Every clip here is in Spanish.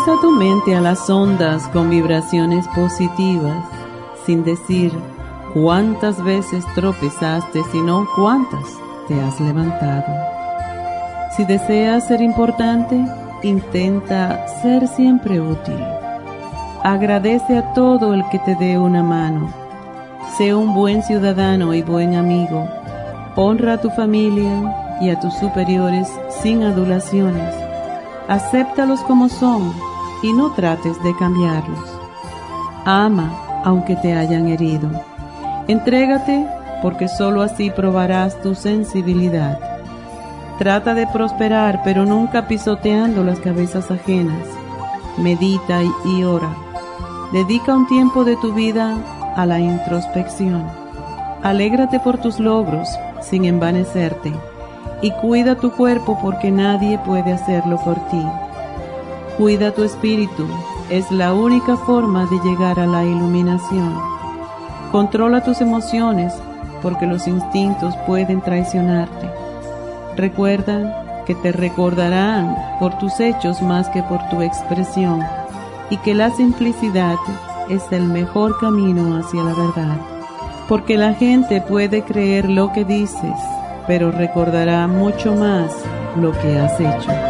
Sintoniza tu mente a las ondas con vibraciones positivas, sin decir cuántas veces tropezaste, sino cuántas te has levantado. Si deseas ser importante, intenta ser siempre útil. Agradece a todo el que te dé una mano. Sé un buen ciudadano y buen amigo. Honra a tu familia y a tus superiores sin adulaciones acéptalos como son y no trates de cambiarlos. Ama aunque te hayan herido. Entrégate porque sólo así probarás tu sensibilidad. Trata de prosperar pero nunca pisoteando las cabezas ajenas. Medita y ora. Dedica un tiempo de tu vida a la introspección. Alégrate por tus logros sin envanecerte y cuida tu cuerpo porque nadie puede hacerlo por ti. Cuida tu espíritu, es la única forma de llegar a la iluminación. Controla tus emociones porque los instintos pueden traicionarte. Recuerda que te recordarán por tus hechos más que por tu expresión y que la simplicidad es el mejor camino hacia la verdad. Porque la gente puede creer lo que dices pero recordará mucho más lo que has hecho.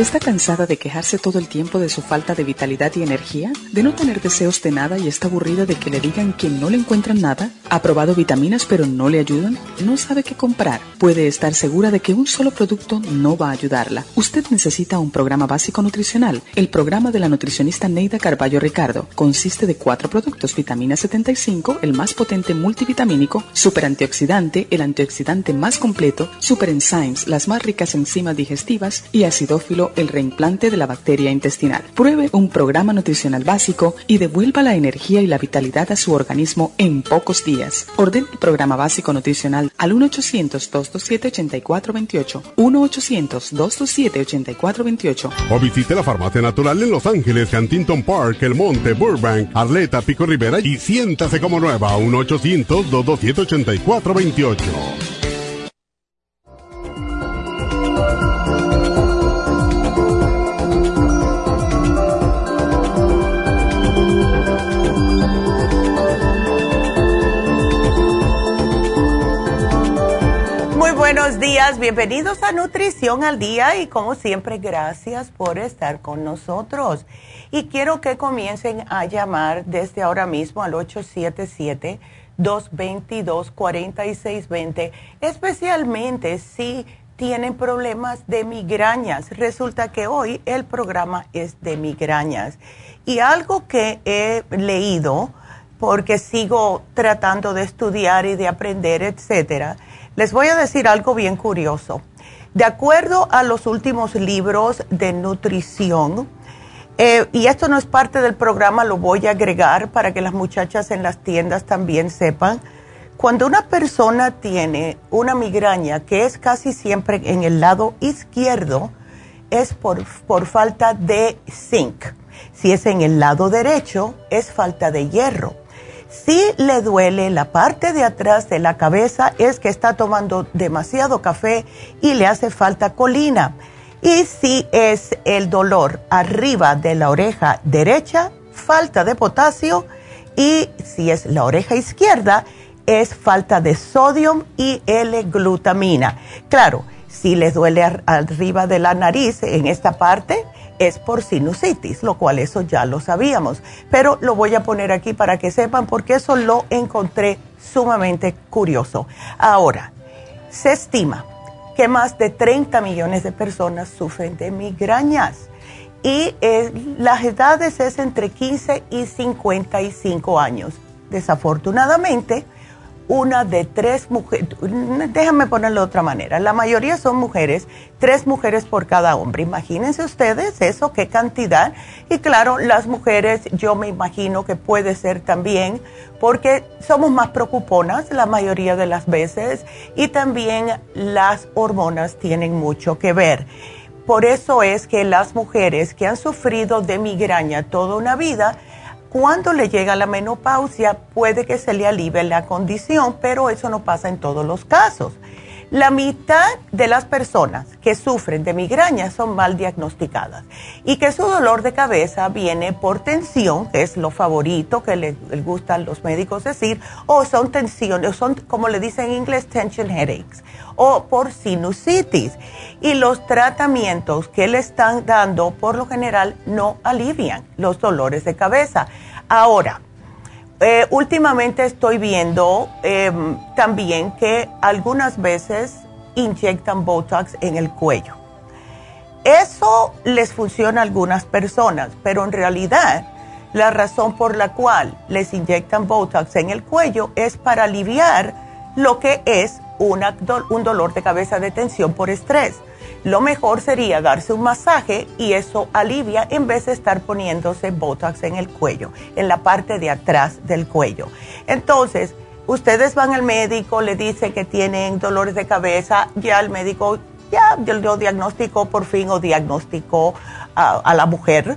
¿Está cansada de quejarse todo el tiempo de su falta de vitalidad y energía? ¿De no tener deseos de nada y está aburrida de que le digan que no le encuentran nada? ¿Ha probado vitaminas pero no le ayudan? ¿No sabe qué comprar? Puede estar segura de que un solo producto no va a ayudarla. Usted necesita un programa básico nutricional. El programa de la nutricionista Neida Carballo Ricardo consiste de cuatro productos. Vitamina 75, el más potente multivitamínico, super antioxidante, el antioxidante más completo, super enzymes, las más ricas enzimas digestivas y acidófilo el reimplante de la bacteria intestinal. Pruebe un programa nutricional básico y devuelva la energía y la vitalidad a su organismo en pocos días. Ordene el programa básico nutricional al 1-800-227-8428. 1-800-227-8428. O visite la farmacia natural en Los Ángeles, Huntington Park, El Monte, Burbank, Arleta, Pico Rivera y siéntase como nueva. 1-800-227-8428. Días, bienvenidos a Nutrición al Día y como siempre gracias por estar con nosotros. Y quiero que comiencen a llamar desde ahora mismo al 877-222-4620, especialmente si tienen problemas de migrañas. Resulta que hoy el programa es de migrañas. Y algo que he leído, porque sigo tratando de estudiar y de aprender, etcétera, les voy a decir algo bien curioso. De acuerdo a los últimos libros de nutrición, eh, y esto no es parte del programa, lo voy a agregar para que las muchachas en las tiendas también sepan, cuando una persona tiene una migraña que es casi siempre en el lado izquierdo, es por, por falta de zinc. Si es en el lado derecho, es falta de hierro. Si le duele la parte de atrás de la cabeza es que está tomando demasiado café y le hace falta colina. Y si es el dolor arriba de la oreja derecha, falta de potasio y si es la oreja izquierda, es falta de sodio y L-glutamina. Claro, si les duele arriba de la nariz en esta parte, es por sinusitis, lo cual eso ya lo sabíamos. Pero lo voy a poner aquí para que sepan porque eso lo encontré sumamente curioso. Ahora, se estima que más de 30 millones de personas sufren de migrañas y eh, las edades es entre 15 y 55 años. Desafortunadamente, una de tres mujeres, déjame ponerlo de otra manera, la mayoría son mujeres, tres mujeres por cada hombre. Imagínense ustedes eso, qué cantidad. Y claro, las mujeres yo me imagino que puede ser también porque somos más preocuponas la mayoría de las veces y también las hormonas tienen mucho que ver. Por eso es que las mujeres que han sufrido de migraña toda una vida, cuando le llega la menopausia puede que se le alivie la condición, pero eso no pasa en todos los casos. La mitad de las personas que sufren de migraña son mal diagnosticadas y que su dolor de cabeza viene por tensión, que es lo favorito que les, gustan los médicos decir, o son tensiones, son como le dicen en inglés, tension headaches, o por sinusitis. Y los tratamientos que le están dando por lo general no alivian los dolores de cabeza. Ahora, eh, últimamente estoy viendo em, también que algunas veces inyectan Botox en el cuello. Eso les funciona a algunas personas, pero en realidad la razón por la cual les inyectan Botox en el cuello es para aliviar lo que es un dolor de cabeza de tensión por estrés lo mejor sería darse un masaje y eso alivia en vez de estar poniéndose Botox en el cuello, en la parte de atrás del cuello. Entonces, ustedes van al médico, le dice que tienen dolores de cabeza, ya el médico ya lo diagnosticó por fin o diagnosticó a, la mujer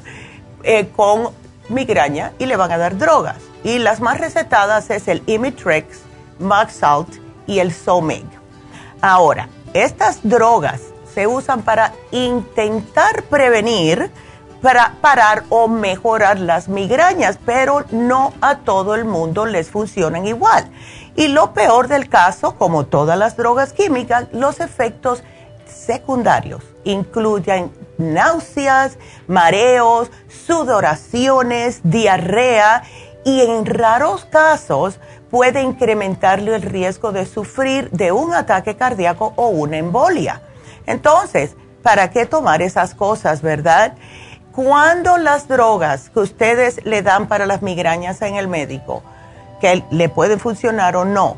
eh, con migraña y le van a dar drogas. Y las más recetadas es el Imitrex, Maxalt y el Somig. Ahora, estas drogas se usan para intentar prevenir, para parar o mejorar las migrañas, pero no a todo el mundo les funcionan igual. Y lo peor del caso, como todas las drogas químicas, los efectos secundarios incluyen náuseas, mareos, sudoraciones, diarrea y en raros casos puede incrementarle el riesgo de sufrir de un ataque cardíaco o una embolia. Entonces, ¿para qué tomar esas cosas, verdad? Cuando las drogas que ustedes le dan para las migrañas en el médico, que le pueden funcionar o no,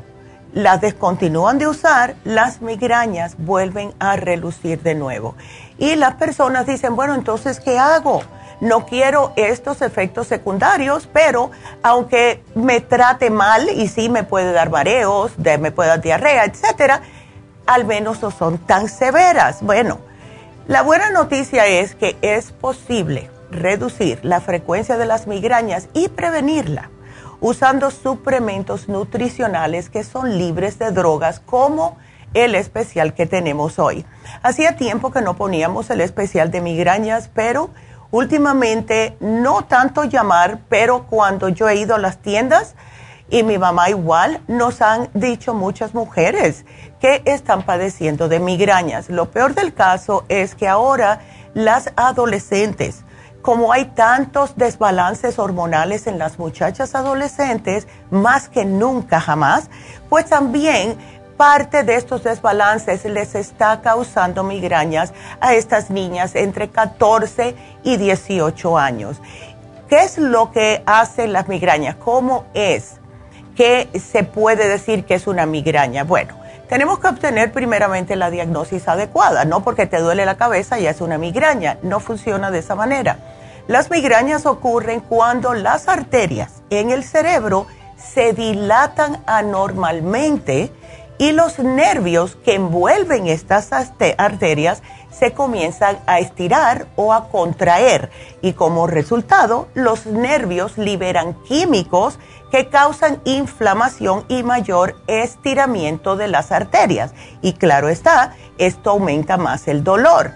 las descontinúan de usar, las migrañas vuelven a relucir de nuevo. Y las personas dicen, bueno, entonces, ¿qué hago? No quiero estos efectos secundarios, pero aunque me trate mal y sí me puede dar mareos, me puede dar diarrea, etcétera, al menos no son tan severas. Bueno, la buena noticia es que es posible reducir la frecuencia de las migrañas y prevenirla usando suplementos nutricionales que son libres de drogas como el especial que tenemos hoy. Hacía tiempo que no poníamos el especial de migrañas, pero últimamente no tanto llamar, pero cuando yo he ido a las tiendas, y mi mamá igual, nos han dicho muchas mujeres que están padeciendo de migrañas. Lo peor del caso es que ahora las adolescentes, como hay tantos desbalances hormonales en las muchachas adolescentes, más que nunca jamás, pues también parte de estos desbalances les está causando migrañas a estas niñas entre 14 y 18 años. ¿Qué es lo que hacen las migrañas? ¿Cómo es? ¿Qué se puede decir que es una migraña? Bueno, tenemos que obtener primeramente la diagnosis adecuada, no porque te duele la cabeza ya es una migraña, no funciona de esa manera. Las migrañas ocurren cuando las arterias en el cerebro se dilatan anormalmente y los nervios que envuelven estas arterias se comienzan a estirar o a contraer y como resultado los nervios liberan químicos que causan inflamación y mayor estiramiento de las arterias. Y claro está, esto aumenta más el dolor.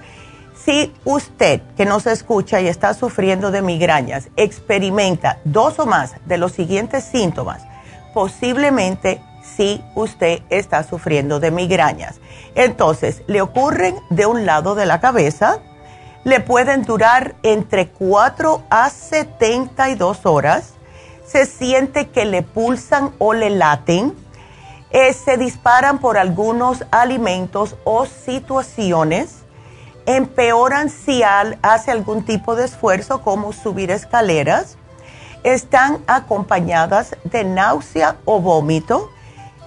Si usted que nos escucha y está sufriendo de migrañas experimenta dos o más de los siguientes síntomas, posiblemente si usted está sufriendo de migrañas. Entonces, le ocurren de un lado de la cabeza, le pueden durar entre 4 a 72 horas, se siente que le pulsan o le laten, eh, se disparan por algunos alimentos o situaciones, empeoran si hace algún tipo de esfuerzo como subir escaleras, están acompañadas de náusea o vómito,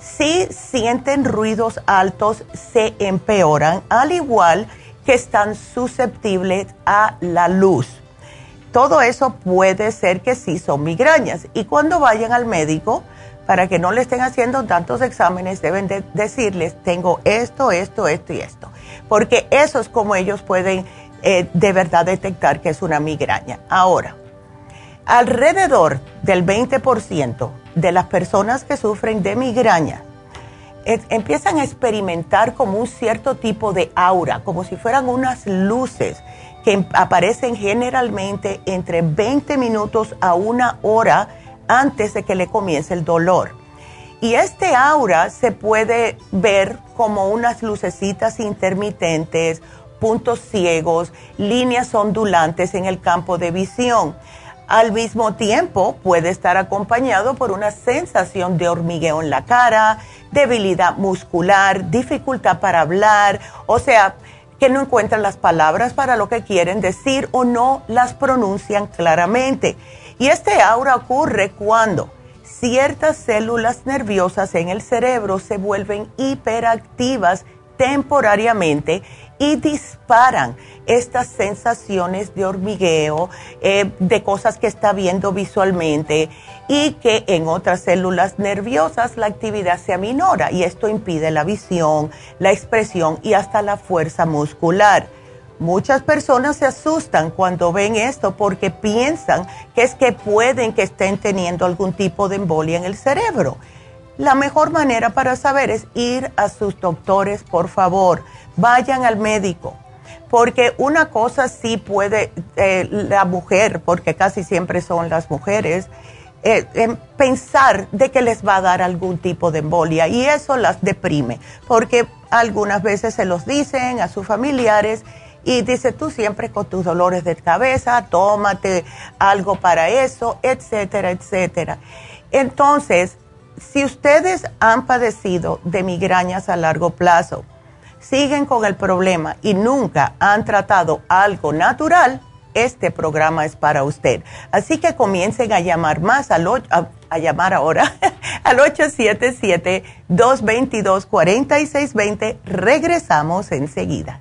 si sienten ruidos altos se empeoran, al igual que están susceptibles a la luz. Todo eso puede ser que sí son migrañas y cuando vayan al médico, para que no le estén haciendo tantos exámenes, deben decirles, tengo esto, esto, esto y esto. Porque eso es como ellos pueden eh, de verdad detectar que es una migraña. Ahora, alrededor del 20% de las personas que sufren de migraña empiezan a experimentar como un cierto tipo de aura, como si fueran unas luces que em, aparecen generalmente entre 20 minutos a una hora antes de que le comience el dolor. Y este aura se puede ver como unas lucecitas intermitentes, puntos ciegos, líneas ondulantes en el campo de visión. Al mismo tiempo puede estar acompañado por una sensación de hormigueo en la cara, debilidad muscular, dificultad para hablar, o sea, que no encuentran las palabras para lo que quieren decir o no las pronuncian claramente. Y este aura ocurre cuando ciertas células nerviosas en el cerebro se vuelven hiperactivas temporariamente y disparan estas sensaciones de hormigueo, eh, de cosas que está viendo visualmente y que en otras células nerviosas la actividad se aminora y esto impide la visión, la expresión y hasta la fuerza muscular. Muchas personas se asustan cuando ven esto porque piensan que es que pueden que estén teniendo algún tipo de embolia en el cerebro. La mejor manera para saber es ir a sus doctores, por favor vayan al médico, porque una cosa sí puede eh, la mujer, porque casi siempre son las mujeres, eh, pensar de que les va a dar algún tipo de embolia y eso las deprime, porque algunas veces se los dicen a sus familiares y dice tú siempre con tus dolores de cabeza, tómate algo para eso, etcétera, etcétera. Entonces, si ustedes han padecido de migrañas a largo plazo, siguen con el problema y nunca han tratado algo natural, este programa es para usted. Así que comiencen a llamar más al a, a llamar ahora al 877-222-4620. Regresamos enseguida.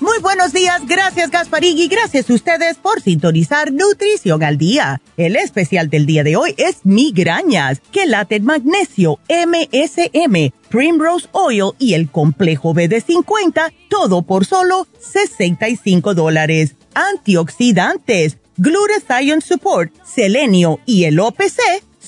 Muy buenos días, gracias Gasparín gracias a ustedes por sintonizar Nutrición al Día. El especial del día de hoy es migrañas, que late magnesio, MSM, Primrose Oil y el complejo BD50, todo por solo 65 dólares. Antioxidantes, Glutathione Support, Selenio y el OPC,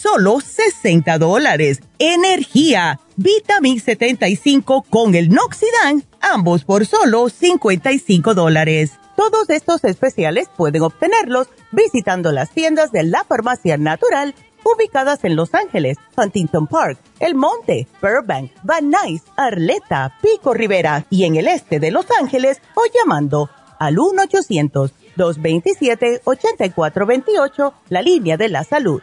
solo 60 dólares. Energía, Vitamin 75 con el Noxidan, ambos por solo 55 dólares. Todos estos especiales pueden obtenerlos visitando las tiendas de la Farmacia Natural ubicadas en Los Ángeles, Huntington Park, El Monte, Burbank, Van Nuys, Arleta, Pico Rivera y en el este de Los Ángeles o llamando al 1-800-227-8428, la línea de la salud.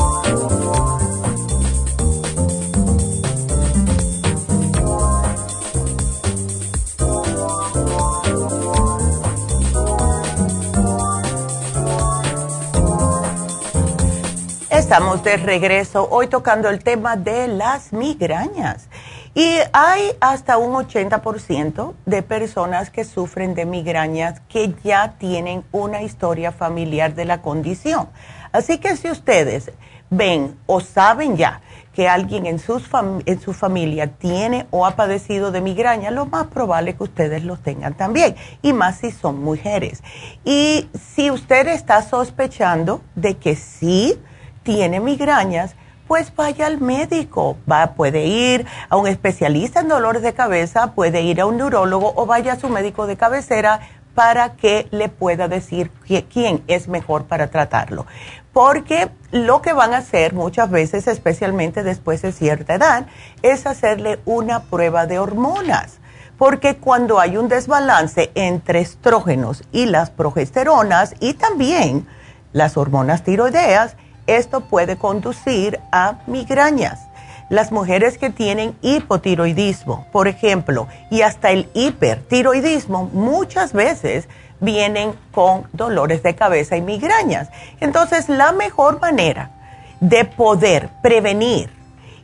Estamos de regreso hoy tocando el tema de las migrañas. Y hay hasta un 80% de personas que sufren de migrañas que ya tienen una historia familiar de la condición. Así que si ustedes ven o saben ya que alguien en, sus en su familia tiene o ha padecido de migraña, lo más probable es que ustedes los tengan también, y más si son mujeres. Y si usted está sospechando de que sí, tiene migrañas, pues vaya al médico. Va, puede ir a un especialista en dolores de cabeza, puede ir a un neurólogo o vaya a su médico de cabecera para que le pueda decir quién es mejor para tratarlo. Porque lo que van a hacer muchas veces, especialmente después de cierta edad, es hacerle una prueba de hormonas. Porque cuando hay un desbalance entre estrógenos y las progesteronas y también las hormonas tiroideas, esto puede conducir a migrañas. Las mujeres que tienen hipotiroidismo, por ejemplo, y hasta el hipertiroidismo, muchas veces vienen con dolores de cabeza y migrañas. Entonces, la mejor manera de poder prevenir,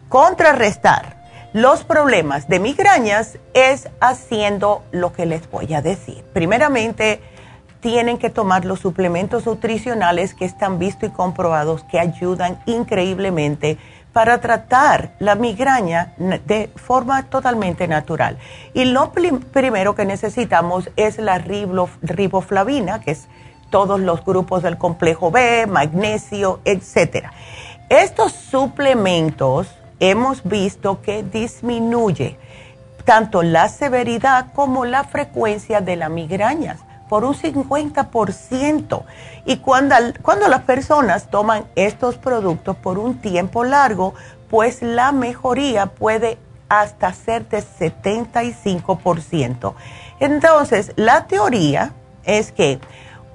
contrarrestar los problemas de migrañas es haciendo lo que les voy a decir. Primeramente, tienen que tomar los suplementos nutricionales que están vistos y comprobados que ayudan increíblemente para tratar la migraña de forma totalmente natural. Y lo primero que necesitamos es la riboflavina, que es todos los grupos del complejo B, magnesio, etc. Estos suplementos hemos visto que disminuye tanto la severidad como la frecuencia de las migrañas por un 50%. Y cuando, cuando las personas toman estos productos por un tiempo largo, pues la mejoría puede hasta ser de 75%. Entonces, la teoría es que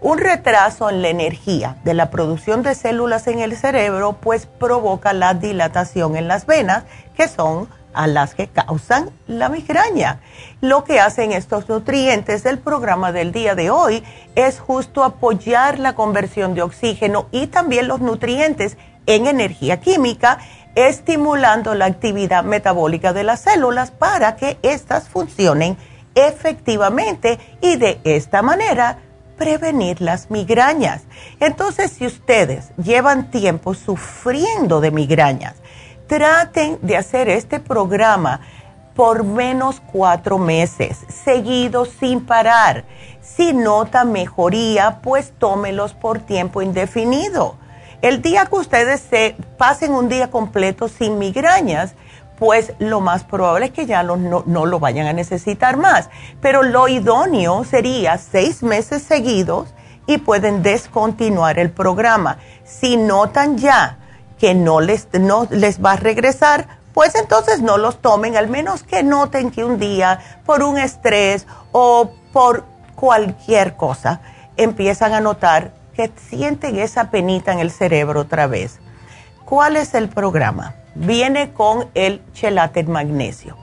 un retraso en la energía de la producción de células en el cerebro, pues provoca la dilatación en las venas, que son a las que causan la migraña. Lo que hacen estos nutrientes del programa del día de hoy es justo apoyar la conversión de oxígeno y también los nutrientes en energía química, estimulando la actividad metabólica de las células para que éstas funcionen efectivamente y de esta manera prevenir las migrañas. Entonces, si ustedes llevan tiempo sufriendo de migrañas, traten de hacer este programa por menos cuatro meses, seguidos sin parar. Si nota mejoría, pues tómelos por tiempo indefinido. El día que ustedes se pasen un día completo sin migrañas, pues lo más probable es que ya no, no, lo vayan a necesitar más. Pero lo idóneo sería seis meses seguidos y pueden descontinuar el programa. Si notan ya que no les, no les va a regresar, pues entonces no los tomen, al menos que noten que un día por un estrés o por cualquier cosa empiezan a notar que sienten esa penita en el cerebro otra vez. ¿Cuál es el programa? Viene con el chelate magnesio.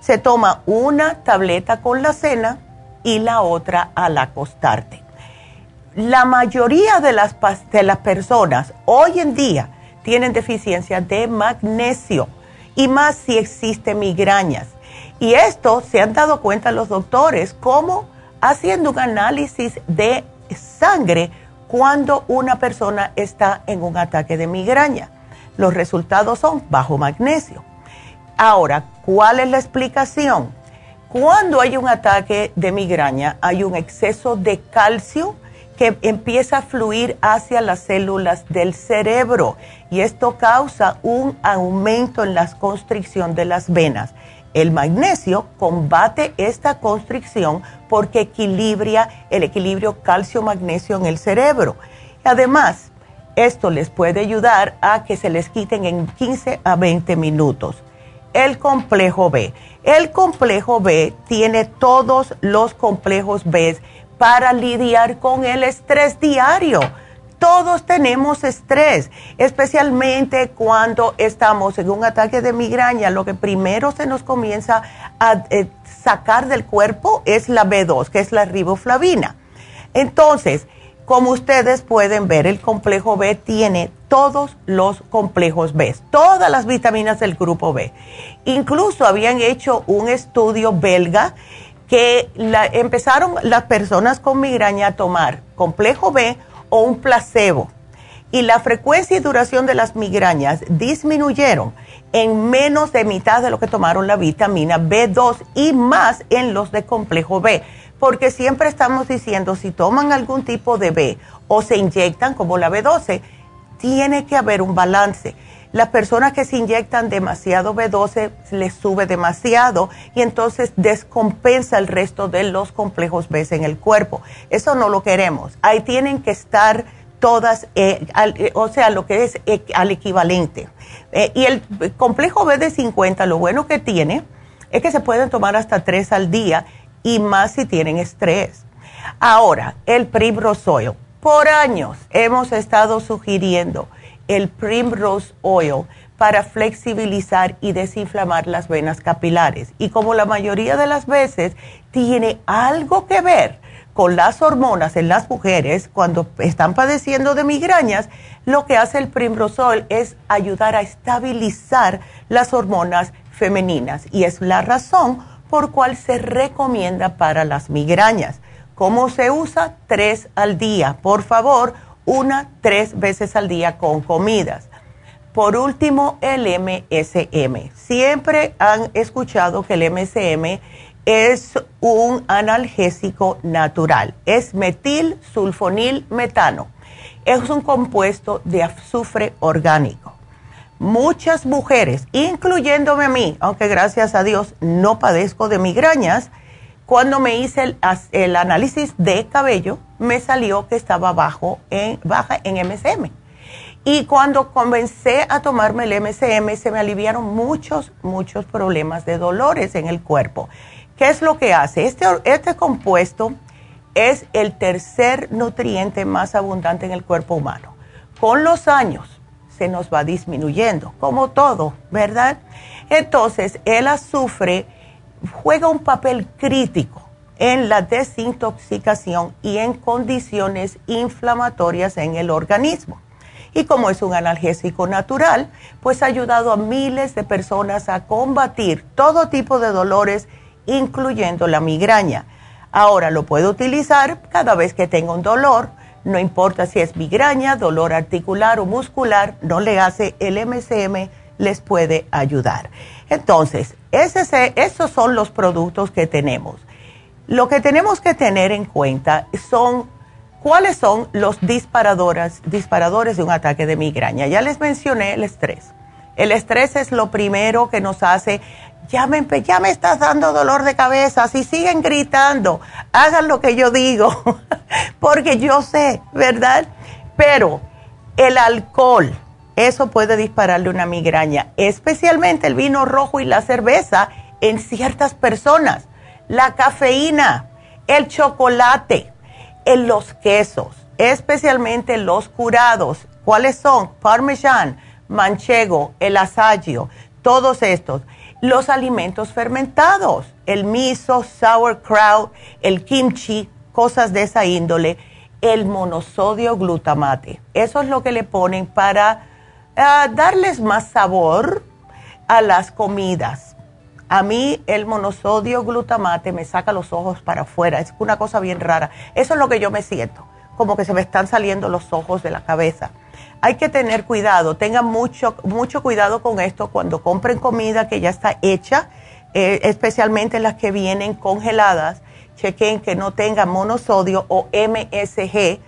Se toma una tableta con la cena y la otra al acostarte. La mayoría de las, de las personas hoy en día tienen deficiencia de magnesio y más si existe migrañas. Y esto se han dado cuenta los doctores como haciendo un análisis de sangre cuando una persona está en un ataque de migraña. los resultados son bajo magnesio. Ahora, ¿cuál es la explicación? Cuando hay un ataque de migraña, hay un exceso de calcio que empieza a fluir hacia las células del cerebro y esto causa un aumento en la constricción de las venas. El magnesio combate esta constricción porque equilibra el equilibrio calcio-magnesio en el cerebro. Además, esto les puede ayudar a que se les quiten en 15 a 20 minutos. El complejo B. El complejo B tiene todos los complejos B para lidiar con el estrés diario. Todos tenemos estrés, especialmente cuando estamos en un ataque de migraña. Lo que primero se nos comienza a eh, sacar del cuerpo es la B2, que es la riboflavina. Entonces, como ustedes pueden ver, el complejo B tiene todos los complejos B, todas las vitaminas del grupo B. Incluso habían hecho un estudio belga que empezaron las personas con migraña a tomar complejo B o un placebo y la frecuencia y duración de las migrañas disminuyeron en menos de mitad de lo que tomaron la vitamina B2 y más en los de complejo B, porque siempre estamos diciendo si toman algún tipo de B o se inyectan como la B12, tiene que haber un balance. Las personas que se inyectan demasiado B12 les sube demasiado y entonces descompensa el resto de los complejos B en el cuerpo. Eso no lo queremos. Ahí tienen que estar todas, eh, eh, o sea, lo que es eh, al equivalente. y el complejo B de 50, lo bueno que tiene es que se pueden tomar hasta tres al día y más si tienen estrés. Ahora, el Primrose Oil. Por años hemos estado sugiriendo el Primrose Oil para flexibilizar y desinflamar las venas capilares. Y como la mayoría de las veces tiene algo que ver con las hormonas en las mujeres cuando están padeciendo de migrañas, lo que hace el Primrose Oil es ayudar a estabilizar las hormonas femeninas y es la razón por cual se recomienda para las migrañas. ¿Cómo se usa? Tres al día. Por favor, una, tres veces al día con comidas. Por último, el MSM. Siempre han escuchado que el MSM es un analgésico natural. Es metil sulfonil metano. Es un compuesto de azufre orgánico. Muchas mujeres, incluyéndome a mí, aunque gracias a Dios no padezco de migrañas, cuando me hice el, el, análisis de cabello, me salió que estaba bajo en, baja en MSM. Y cuando comencé a tomarme el MSM, se me aliviaron muchos, muchos problemas de dolores en el cuerpo. ¿Qué es lo que hace? Este, este compuesto es el tercer nutriente más abundante en el cuerpo humano. Con los años se nos va disminuyendo, como todo, ¿verdad? Entonces, el azufre juega un papel crítico en la desintoxicación y en condiciones inflamatorias en el organismo. Y como es un analgésico natural, pues ha ayudado a miles de personas a combatir todo tipo de dolores, incluyendo la migraña. Ahora lo puedo utilizar cada vez que tenga un dolor, no importa si es migraña, dolor articular o muscular, no le hace el MCM, les puede ayudar. Entonces, esos son los productos que tenemos. Lo que tenemos que tener en cuenta son cuáles son los disparadores, disparadores de un ataque de migraña. Ya les mencioné el estrés. El estrés es lo primero que nos hace, ya me, ya me estás dando dolor de cabeza, si siguen gritando, hagan lo que yo digo, porque yo sé, ¿verdad? Pero el alcohol, eso puede dispararle una migraña, especialmente el vino rojo y la cerveza en ciertas personas. La cafeína, el chocolate, en los quesos, especialmente los curados. ¿Cuáles son? Parmesan, manchego, el asagio, todos estos. Los alimentos fermentados, el miso, sauerkraut, el kimchi, cosas de esa índole, el monosodio glutamate. Eso es lo que le ponen para darles más sabor a las comidas. A mí el monosodio glutamate me saca los ojos para afuera, es una cosa bien rara. Eso es lo que yo me siento, como que se me están saliendo los ojos de la cabeza. hay que tener cuidado, tengan mucho, mucho cuidado con esto cuando compren comida que ya está hecha, eh, especialmente las que vienen congeladas, chequen que no tenga monosodio o MSG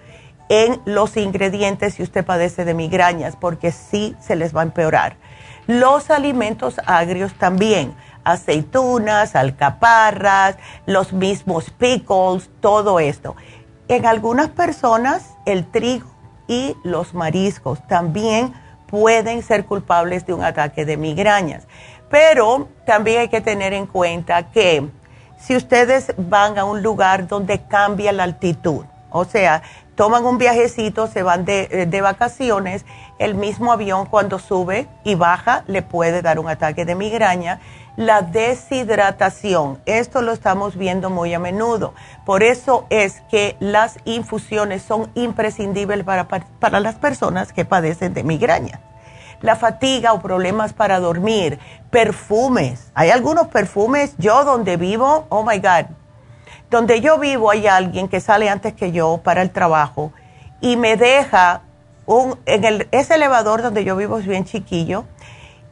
en los ingredientes si usted padece de migrañas, porque sí se les va a empeorar. Los alimentos agrios también, aceitunas, alcaparras, los mismos pickles, todo esto. En algunas personas el trigo y los mariscos también pueden ser culpables de un ataque de migrañas. Pero también hay que tener en cuenta que si ustedes van a un lugar donde cambia la altitud, o sea, toman un viajecito, se van de, eh, de, vacaciones, el mismo avión cuando sube y baja le puede dar un ataque de migraña la deshidratación. Esto lo estamos viendo muy a menudo. Por eso es que las infusiones son imprescindibles para, para las personas que padecen de migraña. La fatiga o problemas para dormir, perfumes. Hay algunos perfumes, yo donde vivo, oh my God, donde yo vivo hay alguien que sale antes que yo para el trabajo y me deja un, en el, ese elevador donde yo vivo es bien chiquillo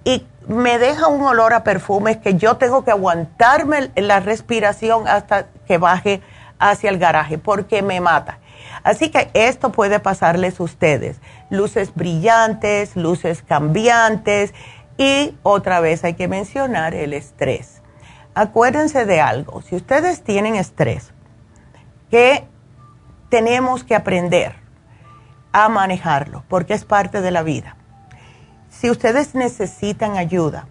y me deja un olor a perfumes que yo tengo que aguantarme la respiración hasta que baje hacia el garaje porque me mata. Así que esto puede pasarles a ustedes. Luces brillantes, luces cambiantes y otra vez hay que mencionar el estrés. Acuérdense de algo, si ustedes tienen estrés, que tenemos que aprender a manejarlo porque es parte de la vida si ustedes necesitan ayuda,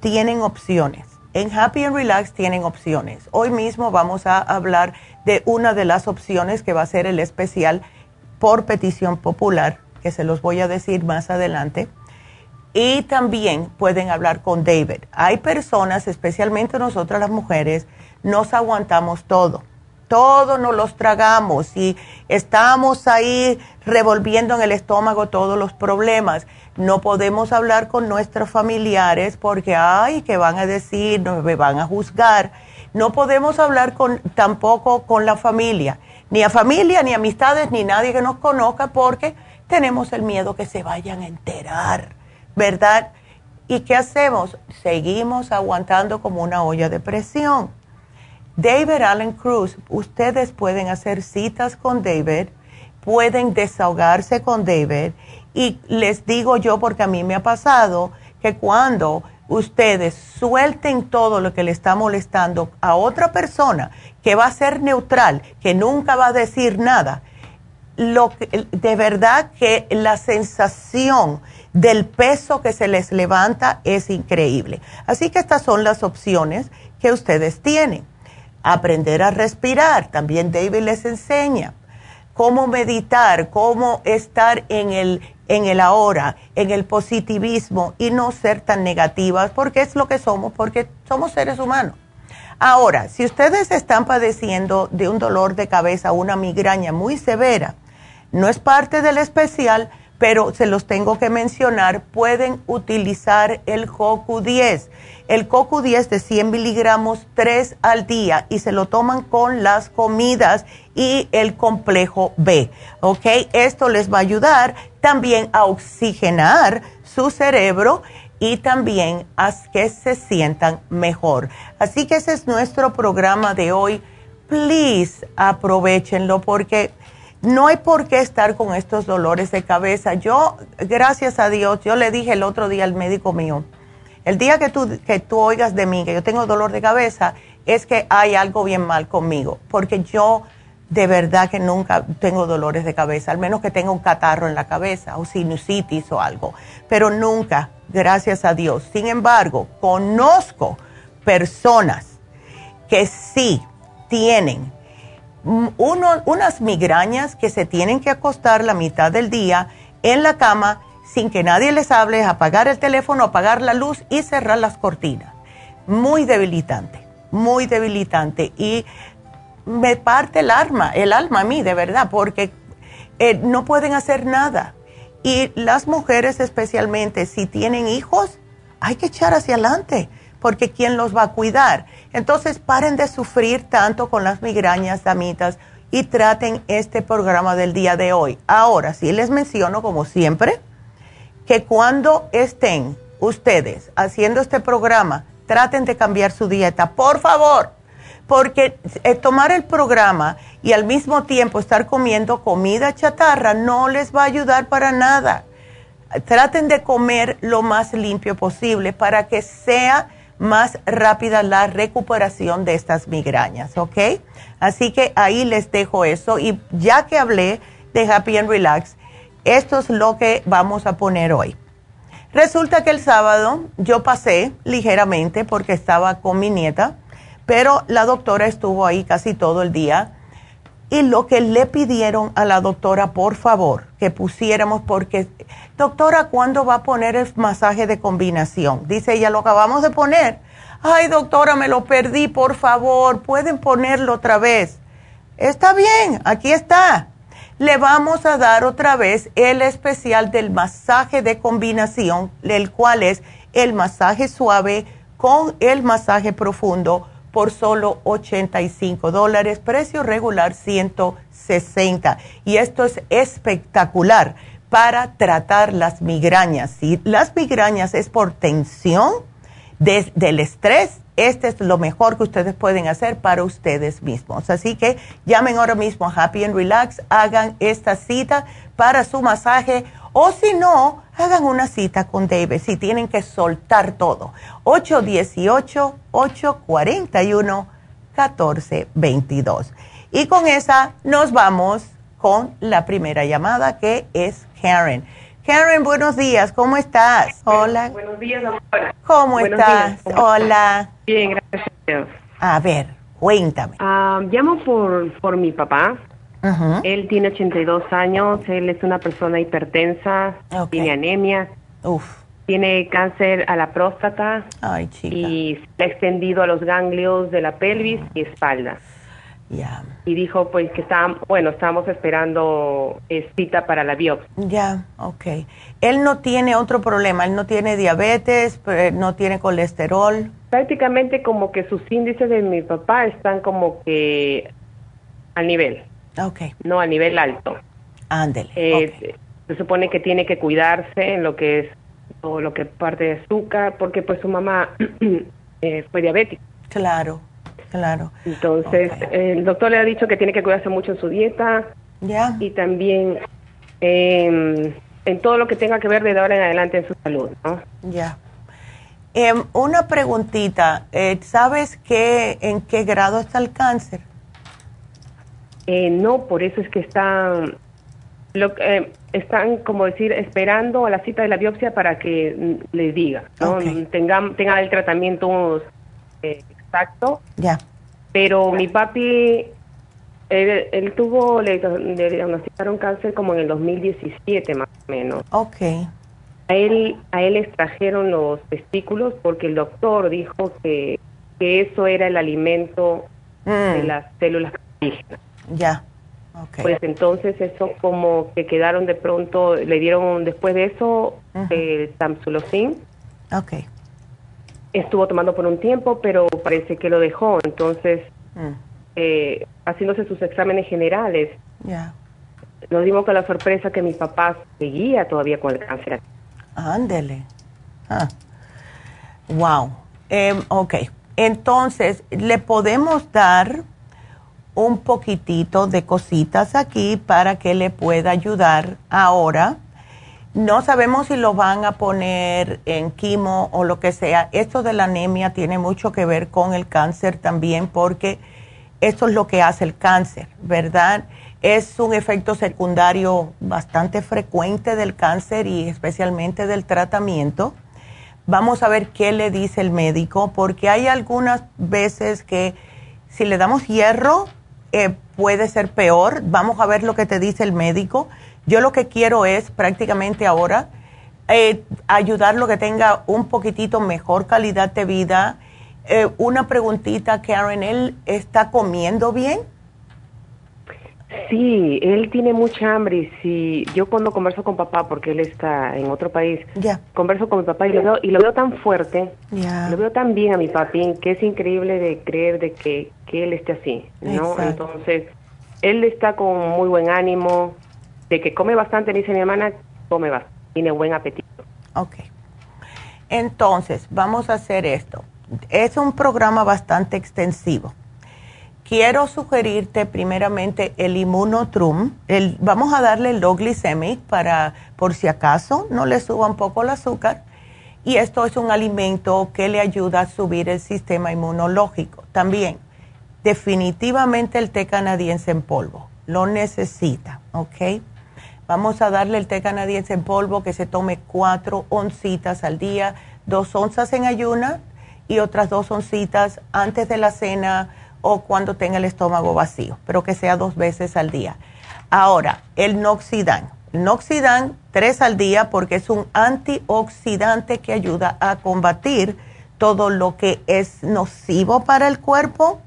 tienen opciones. En Happy and Relax tienen opciones. Hoy mismo vamos a hablar de una de las opciones que va a ser el especial por petición popular, que se los voy a decir más adelante. Y también pueden hablar con David. Hay personas, especialmente nosotras las mujeres, nos aguantamos todo. Todo nos los tragamos y estamos ahí revolviendo en el estómago todos los problemas no podemos hablar con nuestros familiares porque, ay, que van a decir, nos me van a juzgar. No podemos hablar con, tampoco con la familia, ni a familia, ni amistades, ni nadie que nos conozca porque tenemos el miedo que se vayan a enterar, ¿verdad? ¿Y qué hacemos? Seguimos aguantando como una olla de presión. David Allen Cruz, ustedes pueden hacer citas con David, pueden desahogarse con David y les digo yo, porque a mí me ha pasado, que cuando ustedes suelten todo lo que le está molestando a otra persona que va a ser neutral, que nunca va a decir nada, lo de verdad que la sensación del peso que se les levanta es increíble. Así que estas son las opciones que ustedes tienen. Aprender a respirar, también David les enseña cómo meditar, cómo estar en el en el ahora, en el positivismo y no ser tan negativas, porque es lo que somos, porque somos seres humanos. Ahora, si ustedes están padeciendo de un dolor de cabeza, una migraña muy severa, no es parte del especial, pero se los tengo que mencionar, pueden utilizar el CoQ10. El CoQ10 de 100 miligramos, 3 al día, y se lo toman con las comidas y el complejo B. ¿Ok? Esto les va a ayudar también a oxigenar su cerebro y también a que se sientan mejor. Así que ese es nuestro programa de hoy. Please aprovechenlo porque no hay por qué estar con estos dolores de cabeza. Yo, gracias a Dios, yo le dije el otro día al médico mío, el día que tú, que tú oigas de mí que yo tengo dolor de cabeza, es que hay algo bien mal conmigo, porque yo de verdad que nunca tengo dolores de cabeza, al menos que tenga un catarro en la cabeza o sinusitis o algo, pero nunca, gracias a Dios. Sin embargo, conozco personas que sí tienen unas migrañas que se tienen que acostar la mitad del día en la cama sin que nadie les hable, apagar el teléfono, apagar la luz y cerrar las cortinas. Muy debilitante, muy debilitante. Y me parte el alma, el alma a mí, de verdad, porque eh, no pueden hacer nada. Y las mujeres especialmente, si tienen hijos, hay que echar hacia adelante, porque ¿quién los va a cuidar? Entonces, paren de sufrir tanto con las migrañas, damitas, y traten este programa del día de hoy. Ahora, sí les menciono, como siempre, que cuando estén ustedes haciendo este programa, traten de cambiar su dieta, por favor, porque eh, tomar el programa y al mismo tiempo estar comiendo comida chatarra no les va a ayudar para nada. Traten de comer lo más limpio posible para que sea más rápida la recuperación de estas migrañas, ¿ok? Así que ahí les dejo eso y ya que hablé de Happy and Relax, esto es lo que vamos a poner hoy. Resulta que el sábado yo pasé ligeramente porque estaba con mi nieta, pero la doctora estuvo ahí casi todo el día y lo que le pidieron a la doctora, por favor, que pusiéramos, porque, doctora, ¿cuándo va a poner el masaje de combinación? Dice ella, lo acabamos de poner. Ay, doctora, me lo perdí, por favor, pueden ponerlo otra vez. Está bien, aquí está. Le vamos a dar otra vez el especial del masaje de combinación, el cual es el masaje suave con el masaje profundo por solo 85 dólares, precio regular 160. Y esto es espectacular para tratar las migrañas. Si las migrañas es por tensión del estrés, este es lo mejor que ustedes pueden hacer para ustedes mismos. Así que llamen ahora mismo a Happy and Relax, hagan esta cita para su masaje o si no, hagan una cita con David si tienen que soltar todo. 818-841-1422. Y con esa nos vamos con la primera llamada que es Karen. Karen, buenos días, ¿cómo estás? Hola. Buenos días, doctora. ¿Cómo estás? Hola. Bien, gracias a ver, cuéntame. Ah, llamo por, por mi papá. Él tiene 82 años, él es una persona hipertensa, tiene anemia, tiene cáncer a la próstata y se ha extendido a los ganglios de la pelvis y espalda. Y dijo pues que está, bueno, estamos esperando eh, cita para la biopsia. Ya, ok. Él no tiene otro problema, él no tiene diabetes, no tiene colesterol. Prácticamente como que sus índices de mi papá están como que al nivel. No a nivel alto. Ándele. Eh, se supone que tiene que cuidarse en lo que es todo lo que parte de azúcar, porque pues su mamá eh, fue diabética. Claro, claro. Entonces, el doctor le ha dicho que tiene que cuidarse mucho en su dieta. Ya. Y también en todo lo que tenga que ver de ahora en adelante en su salud, ¿no? Ya. Em, una preguntita, eh, ¿sabes qué, en qué grado está el cáncer? Eh, no, por eso es que están, lo, eh, están, como decir, esperando a la cita de la biopsia para que les diga, ¿no? Tengan, tengan el tratamiento eh, exacto. Ya. Pero mi papi, él, tuvo, le, diagnosticaron cáncer como en el 2017 más o menos. Ok. A él, a él extrajeron los testículos porque el doctor dijo que, que eso era el alimento de mm. las células cancerígenas. Ya. Pues entonces eso como que quedaron de pronto, le dieron después de eso el Tamsulosin. Ok. Estuvo tomando por un tiempo, pero parece que lo dejó. Entonces, mm. eh, haciéndose sus exámenes generales, ya. nos dimos con la sorpresa que mi papá seguía todavía con el cáncer. Ándele. Ah. Wow. Em, ok. Entonces, le podemos dar un poquitito de cositas aquí para que le pueda ayudar ahora. No sabemos si lo van a poner en quimo o lo que sea. Esto de la anemia tiene mucho que ver con el cáncer también porque esto es lo que hace el cáncer, ¿verdad? Es un efecto secundario bastante frecuente del cáncer y especialmente del tratamiento. Vamos a ver qué le dice el médico porque hay algunas veces que si le damos hierro, eh, puede ser peor. Vamos a ver lo que te dice el médico. Yo lo que quiero es prácticamente ahora eh, ayudarlo que tenga un poquitito mejor calidad de vida. Eh, una preguntita, Karen, ¿él está comiendo bien? Sí, él tiene mucha hambre y si yo cuando converso con papá, porque él está en otro país, converso con mi papá y lo veo, y lo veo tan fuerte, lo veo tan bien a mi papi, que es increíble de creer de que, que él esté así, ¿no? Entonces, él está con muy buen ánimo, de que come bastante, dice mi hermana, come bastante, tiene buen apetito. Ok. Entonces, vamos a hacer esto. Es un programa bastante extensivo. Quiero sugerirte primeramente el Immunotrum. El, vamos a darle el low glycemic para, por si acaso, no le suba un poco el azúcar. Y esto es un alimento que le ayuda a subir el sistema inmunológico. También, definitivamente el té canadiense en polvo. Lo necesita, ¿ok? Vamos a darle el té canadiense en polvo que se tome cuatro oncitas al día, dos onzas en ayuna y otras dos oncitas antes de la cena o cuando tenga el estómago vacío, pero que sea dos veces al día. Ahora, el Noxidan. El Noxidan tres al día porque es un antioxidante que ayuda a combatir todo lo que es nocivo para el cuerpo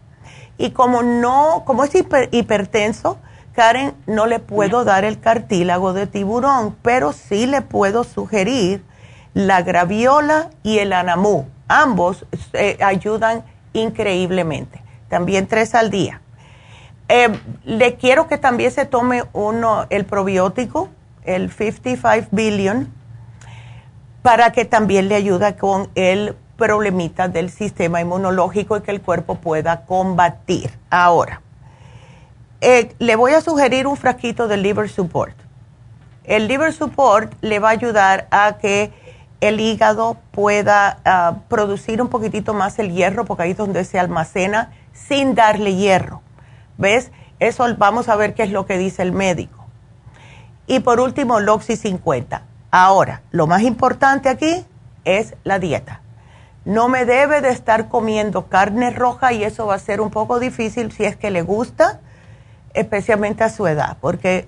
y como no, como es hipertenso, Karen, no le puedo dar el cartílago de tiburón, pero sí le puedo sugerir la graviola y el anamú. Ambos eh, ayudan increíblemente. También tres al día. Eh, le quiero que también se tome uno, el probiótico, el 55 billion, para que también le ayude con el problemita del sistema inmunológico y que el cuerpo pueda combatir. Ahora, eh, le voy a sugerir un frasquito de liver support. El liver support le va a ayudar a que el hígado pueda ah, producir un poquitito más el hierro, porque ahí es donde se almacena, sin darle hierro. ¿Ves? Eso vamos a ver qué es lo que dice el médico. Y por último, el Oxy 50. Ahora, lo más importante aquí es la dieta. No me debe de estar comiendo carne roja y eso va a ser un poco difícil si es que le gusta especialmente a su edad, porque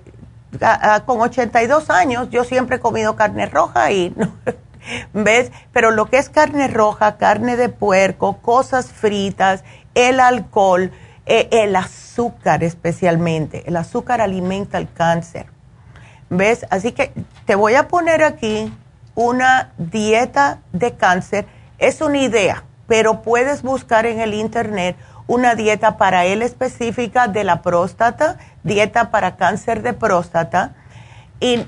con 82 años yo siempre he comido carne roja y, ¿ves? Pero lo que es carne roja, carne de puerco, cosas fritas, el alcohol, eh, el azúcar especialmente, el azúcar alimenta el cáncer, ¿ves? Así que te voy a poner aquí una dieta de cáncer, es una idea, pero puedes buscar en el internet una dieta para él específica de la próstata, dieta para cáncer de próstata. Y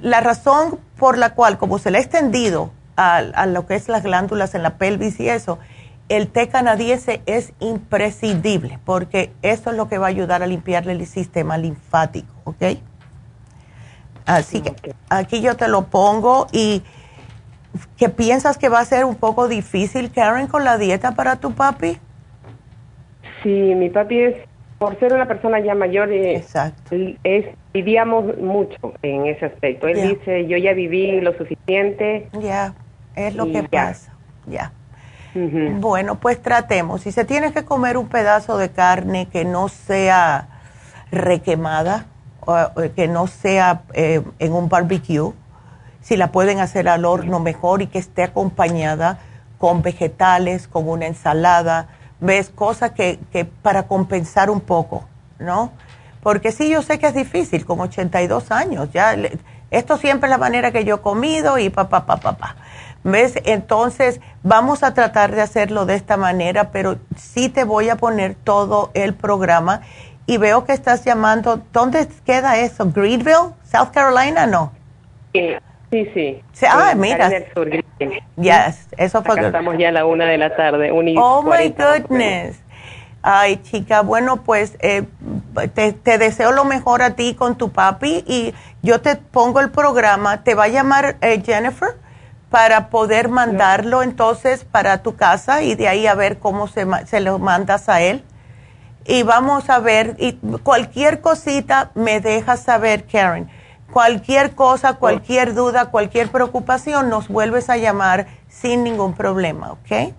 la razón por la cual, como se le ha extendido a, lo que es las glándulas en la pelvis y eso, el té canadiense es imprescindible porque eso es lo que va a ayudar a limpiarle el sistema linfático, ¿ok? Así que aquí yo te lo pongo y ¿qué piensas que va a ser un poco difícil, Karen, con la dieta para tu papi? Sí, mi papi es, por ser una persona ya mayor, eh, Exacto. es, vivíamos mucho en ese aspecto. Él dice, yo ya viví lo suficiente. Ya, es lo que pasa, ya. Bueno, pues tratemos. Si se tiene que comer un pedazo de carne que no sea requemada, o, que no sea eh, en un barbecue, si la pueden hacer al horno mejor y que esté acompañada con vegetales, con una ensalada, ves cosas que, que para compensar un poco, ¿no? Porque sí, yo sé que es difícil con 82 años, ya esto siempre es la manera que yo he comido y papá, papá, papá. ¿Ves? Entonces, vamos a tratar de hacerlo de esta manera, pero sí te voy a poner todo el programa y veo que estás llamando, ¿dónde queda eso? ¿Greenville? ¿South Carolina? No. Sí, sí. ah, mira. Yes, eso fue. estamos ya a la una de la tarde. oh my goodness. Ay, chica, bueno, pues eh, te, deseo lo mejor a ti con tu papi y yo te pongo el programa. Te va a llamar eh, Jennifer para poder mandarlo entonces para tu casa y de ahí a ver cómo se, se lo mandas a él. Y vamos a ver, y cualquier cosita me dejas saber, Karen Cualquier cosa, cualquier duda, cualquier preocupación, nos vuelves a llamar sin ningún problema, ¿ok?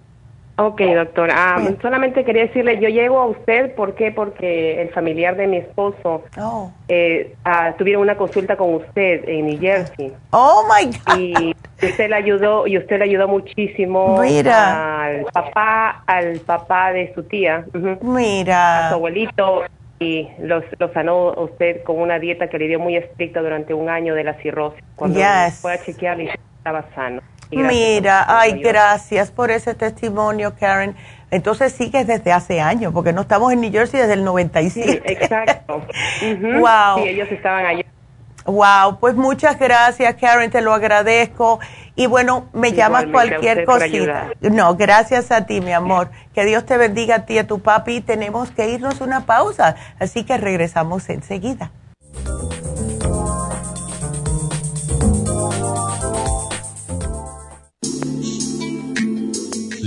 Ok, doctora. Ah, solamente quería decirle, yo llego a usted, ¿por qué? Porque el familiar de mi esposo oh. eh, ah, tuvieron una consulta con usted en New Jersey. Oh, my God. Y usted le ayudó, y usted le ayudó muchísimo Mira. al papá, al papá de su tía. Mira. A su abuelito y los, lo sanó usted con una dieta que le dio muy estricta durante un año de la cirrosis. Cuando fue a chequear, estaba sano. Mira, ay, gracias por ese testimonio, Karen. Entonces sigues desde hace años, porque no estamos en New Jersey desde el 97. Sí, exacto. Wow. Sí, ellos estaban allá. Wow, pues muchas gracias, Karen, te lo agradezco. Y bueno, me llamas cualquier cosita. No, gracias a ti, mi amor. Que Dios te bendiga a ti y a tu papi. Tenemos que irnos una pausa, así que regresamos enseguida.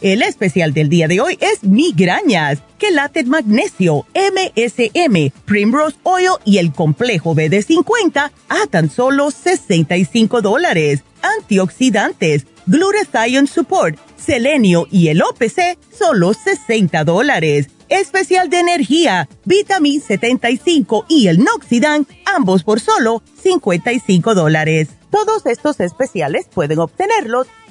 El especial del día de hoy es migrañas, quelate magnesio, MSM, Primrose Oil y el complejo BD50 a tan solo 65 dólares. Antioxidantes, Glutathione Support, Selenio y el OPC, solo 60 dólares especial de energía, Vitamin 75 y el Noxidan, ambos por solo 55 dólares. Todos estos especiales pueden obtenerlos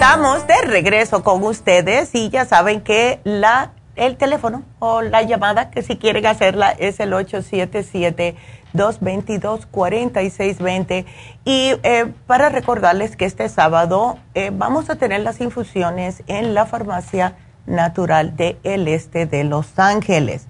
Estamos de regreso con ustedes y ya saben que la el teléfono o la llamada que si quieren hacerla es el 877 222-4620. Y eh, para recordarles que este sábado eh, vamos a tener las infusiones en la farmacia natural del este de Los Ángeles.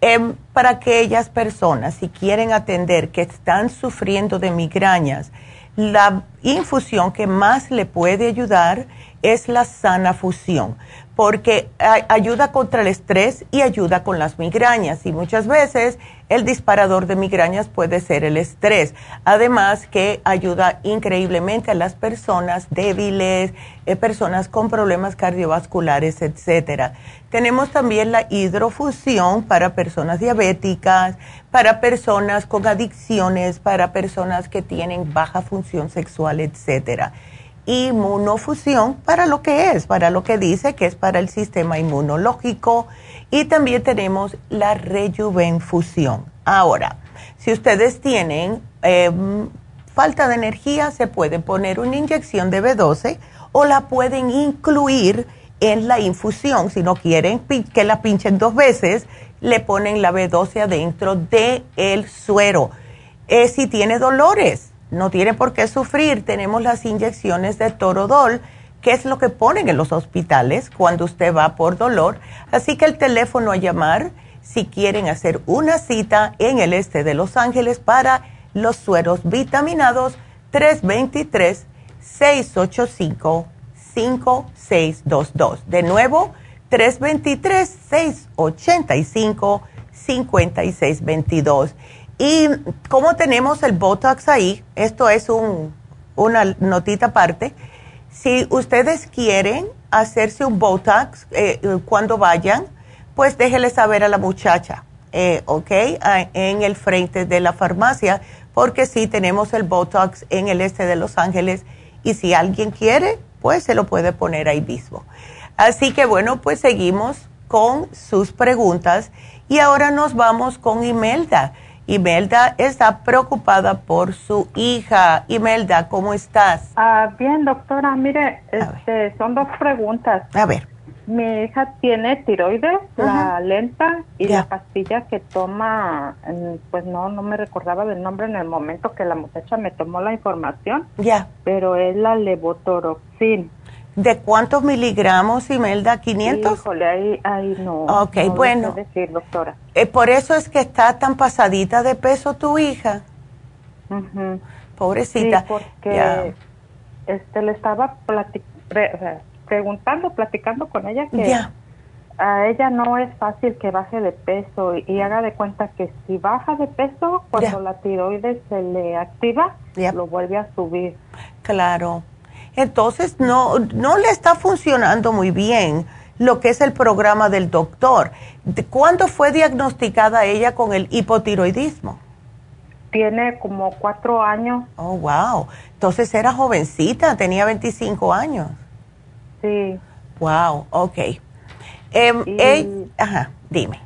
Em, para aquellas personas, si quieren atender que están sufriendo de migrañas, la infusión que más le puede ayudar es la sana fusión porque ayuda contra el estrés y ayuda con las migrañas. Y muchas veces el disparador de migrañas puede ser el estrés. Además que ayuda increíblemente a las personas débiles, eh, personas con problemas cardiovasculares, etcétera. Tenemos también la hidrofusión para personas diabéticas, para personas con adicciones, para personas que tienen baja función sexual, etcétera inmunofusión para lo que es, para lo que dice que es para el sistema inmunológico. Y también tenemos la rejuvenfusión. Ahora, si ustedes tienen em, falta de energía, se puede poner una inyección de B12 o la pueden incluir en la infusión. Si no quieren que la pinchen dos veces, le ponen la B12 adentro del el suero. Eh, si tiene dolores, no tiene por qué sufrir. Tenemos las inyecciones de Torodol, que es lo que ponen en los hospitales cuando usted va por dolor. Así que el teléfono a llamar si quieren hacer una cita en el este de Los Ángeles para los sueros vitaminados 323-685-5622. De nuevo, 323-685-5622. Y como tenemos el Botox ahí, esto es un, una notita aparte, si ustedes quieren hacerse un Botox eh, cuando vayan, pues déjenle saber a la muchacha eh, ¿ok? En el frente de la farmacia, porque sí tenemos el Botox en el este de Los Ángeles y si alguien quiere, pues se lo puede poner ahí mismo. Así que bueno, pues seguimos con sus preguntas y ahora nos vamos con Imelda. Imelda está preocupada por su hija. Imelda, ¿cómo estás? Ah, bien, doctora. Mire, este, son dos preguntas. A ver. Mi hija tiene tiroides, la lenta y la pastilla que toma, pues no, no me recordaba del nombre en el momento que la muchacha me tomó la información. Ya. Pero es la levotoroxin. ¿De cuántos miligramos, Imelda? ¿500? Híjole, ahí, ahí no. Ok, bueno. decir, doctora. Eh, por eso es que está tan pasadita de peso tu hija. Pobrecita. Sí, porque este, le estaba preguntando, platicando con ella que a ella no es fácil que baje de peso y, haga de cuenta que si baja de peso, cuando la tiroides se le activa, lo vuelve a subir. Claro. Entonces no, no le está funcionando muy bien lo que es el programa del doctor. ¿Cuándo fue diagnosticada ella con el hipotiroidismo? Tiene como cuatro años. Oh, wow. Entonces era jovencita, tenía 25 años. Sí. Wow, ok. Em, ajá, dime.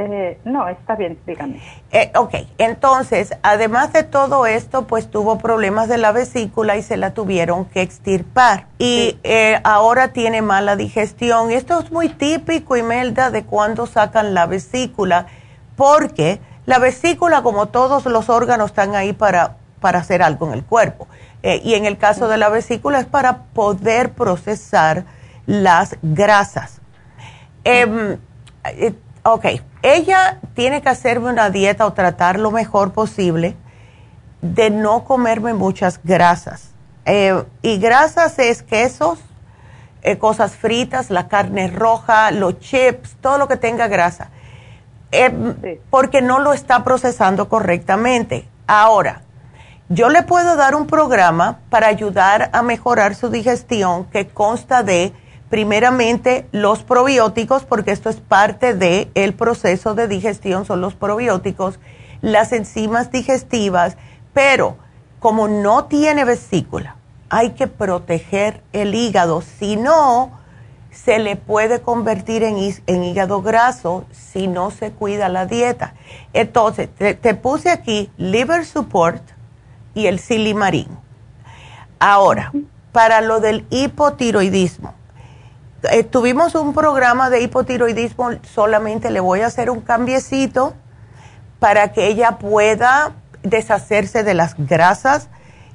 Eh, no, está bien, dígame. Eh, ok, entonces, además de todo esto, pues tuvo problemas de la vesícula y se la tuvieron que extirpar. Y eh, ahora tiene mala digestión. Esto es muy típico, Imelda, de cuando sacan la vesícula, porque la vesícula, como todos los órganos, están ahí para, para hacer algo en el cuerpo. y en el caso de la vesícula es para poder procesar las grasas. Em, ok, ella tiene que hacerme una dieta o tratar lo mejor posible de no comerme muchas grasas. Eh, y grasas es quesos, eh, cosas fritas, la carne roja, los chips, todo lo que tenga grasa. Eh, porque no lo está procesando correctamente. Ahora, yo le puedo dar un programa para ayudar a mejorar su digestión que consta de primeramente los probióticos, porque esto es parte del el proceso de digestión, son los probióticos, las enzimas digestivas, pero como no tiene vesícula, hay que proteger el hígado, si no, se le puede convertir en, en hígado graso si no se cuida la dieta. Entonces, te puse aquí liver support y el silimarín. Ahora, para lo del hipotiroidismo, eh, tuvimos un programa de hipotiroidismo, solamente le voy a hacer un cambiecito para que ella pueda deshacerse de las grasas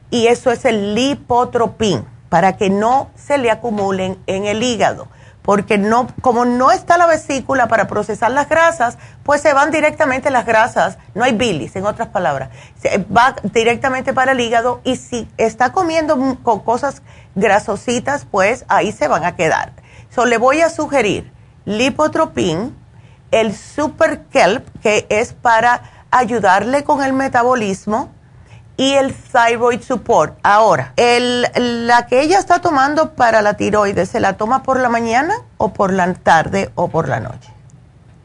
y eso es el lipotropín, para que no se le acumulen en el hígado, porque no, como no está la vesícula para procesar las grasas, pues se van directamente las grasas, no hay bilis, en otras palabras, se va directamente para el hígado y si está comiendo con cosas grasositas, pues ahí se van a quedar. So, le voy a sugerir lipotropin, el super kelp, que es para ayudarle con el metabolismo, y el thyroid support. Ahora, el, la que ella está tomando para la tiroides, ¿se la toma por la mañana o por la tarde o por la noche?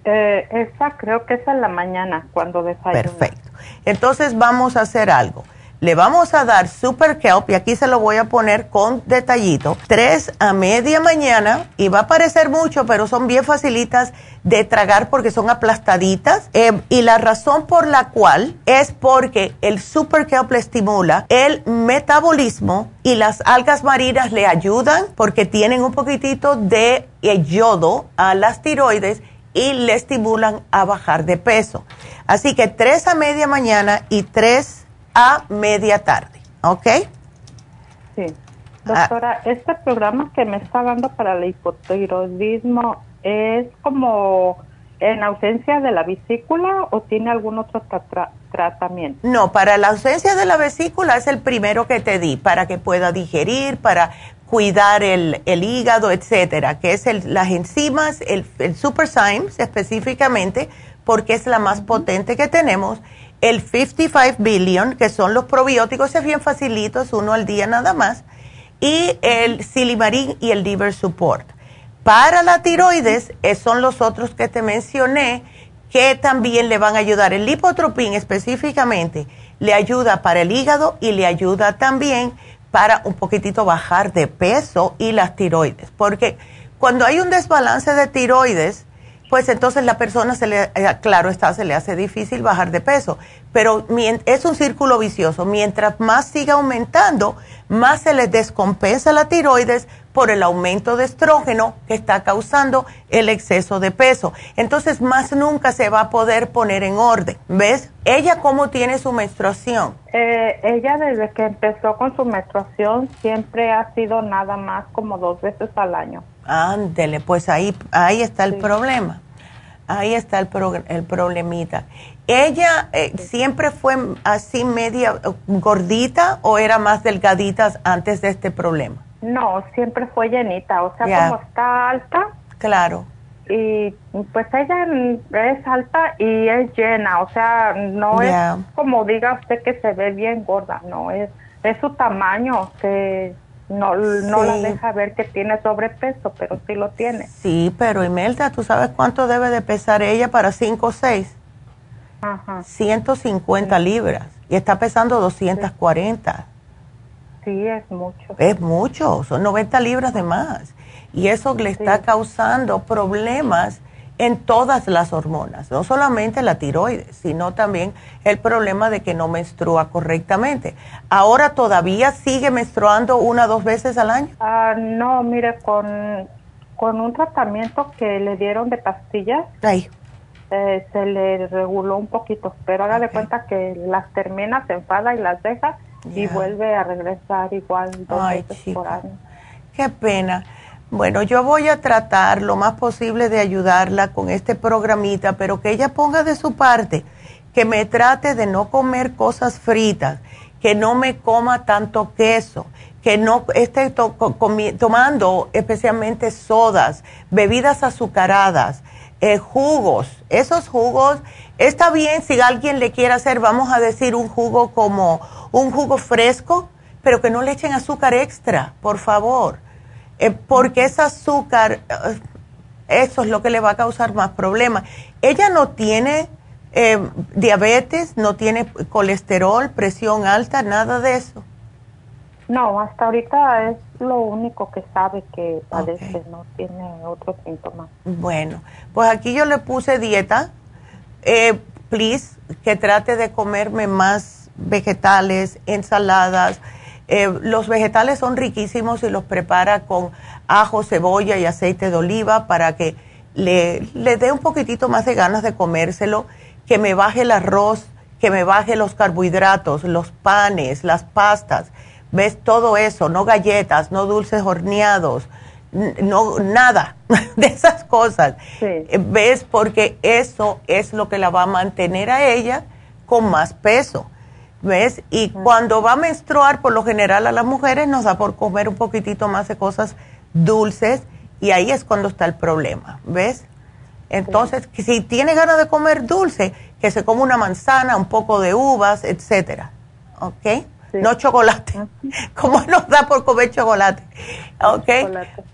Eh, esa creo que es en la mañana cuando desayuna. Perfecto. Entonces vamos a hacer algo le vamos a dar Super Kelp y aquí se lo voy a poner con detallito. Tres a media mañana y va a parecer mucho, pero son bien facilitas de tragar porque son aplastaditas. Eh, y la razón por la cual es porque el Super Kelp le estimula el metabolismo y las algas marinas le ayudan porque tienen un poquitito de yodo a las tiroides y le estimulan a bajar de peso. Así que tres a media mañana y tres a media tarde, ¿ok? Sí. Doctora, ¿este programa que me está dando para el hipotiroidismo es como en ausencia de la vesícula o tiene algún otro tratamiento? No, para la ausencia de la vesícula es el primero que te di, para que pueda digerir, para cuidar el, hígado, etcétera, que es el, las enzimas, el, el Super Symes específicamente, porque es la más potente que tenemos el 55 billion, que son los probióticos, es bien facilito, es uno al día nada más, y el silimarín y el liver support. Para la tiroides, son los otros que te mencioné, que también le van a ayudar. El lipotropín específicamente le ayuda para el hígado y le ayuda también para un poquitito bajar de peso y las tiroides. Porque cuando hay un desbalance de tiroides, pues entonces la persona se le, eh, claro está, se le hace difícil bajar de peso. Pero es un círculo vicioso. Mientras más siga aumentando, más se le descompensa la tiroides por el aumento de estrógeno que está causando el exceso de peso. Entonces, más nunca se va a poder poner en orden. ¿Ves? ¿Ella cómo tiene su menstruación? Eh, ella desde que empezó con su menstruación siempre ha sido nada más como dos veces al año. Ándele, pues ahí, ahí está el problema. Ahí está el, el problemita. ¿Ella eh, siempre fue así media gordita o era más delgadita antes de este problema? No, siempre fue llenita, o sea, como está alta. Claro. Y pues ella es alta y es llena, o sea, no es como diga usted que se ve bien gorda, no, es, es su tamaño que no, no la deja ver que tiene sobrepeso, pero sí lo tiene. Sí, pero Imelda, ¿tú sabes cuánto debe de pesar ella para 5 o 6? Ajá. 150 libras y está pesando 240. Sí, es mucho. Es mucho, son 90 libras de más. Y eso le está causando problemas en todas las hormonas, no solamente la tiroides, sino también el problema de que no menstrua correctamente. ¿Ahora todavía sigue menstruando una o dos veces al año? Ah, no, mire, con, con un tratamiento que le dieron de pastillas, eh, se le reguló un poquito, pero haga de cuenta que las termina, se enfada y las deja y vuelve a regresar igual dos veces por año. Qué pena. Bueno, yo voy a tratar lo más posible de ayudarla con este programita, pero que ella ponga de su parte, que me trate de no comer cosas fritas, que no me coma tanto queso, que no esté tomando especialmente sodas, bebidas azucaradas, eh, jugos. Esos jugos, está bien si alguien le quiere hacer, vamos a decir, un jugo como un jugo fresco, pero que no le echen azúcar extra, por favor, eh, porque ese azúcar, eh, eso es lo que le va a causar más problemas. Ella no tiene diabetes, no tiene colesterol, presión alta, nada de eso. No, hasta ahorita es lo único que sabe que padece, no tiene otros síntomas. Bueno, pues aquí yo le puse dieta. Eh, please, que trate de comerme más vegetales, ensaladas. Eh, los vegetales son riquísimos y los prepara con ajo, cebolla y aceite de oliva para que le, le dé un poquitito más de ganas de comérselo, que me baje el arroz, que me baje los carbohidratos, los panes, las pastas ves todo eso, no galletas, no dulces horneados, no nada de esas cosas. Eh, ¿Ves? Porque eso es lo que la va a mantener a ella con más peso. ¿Ves? Y cuando va a menstruar, por lo general a las mujeres nos da por comer un poquitito más de cosas dulces y ahí es cuando está el problema. ¿Ves? Entonces, si tiene ganas de comer dulce, que se come una manzana, un poco de uvas, etcétera. ¿Ok? no chocolate. ¿Cómo nos da por comer chocolate? ¿Ok?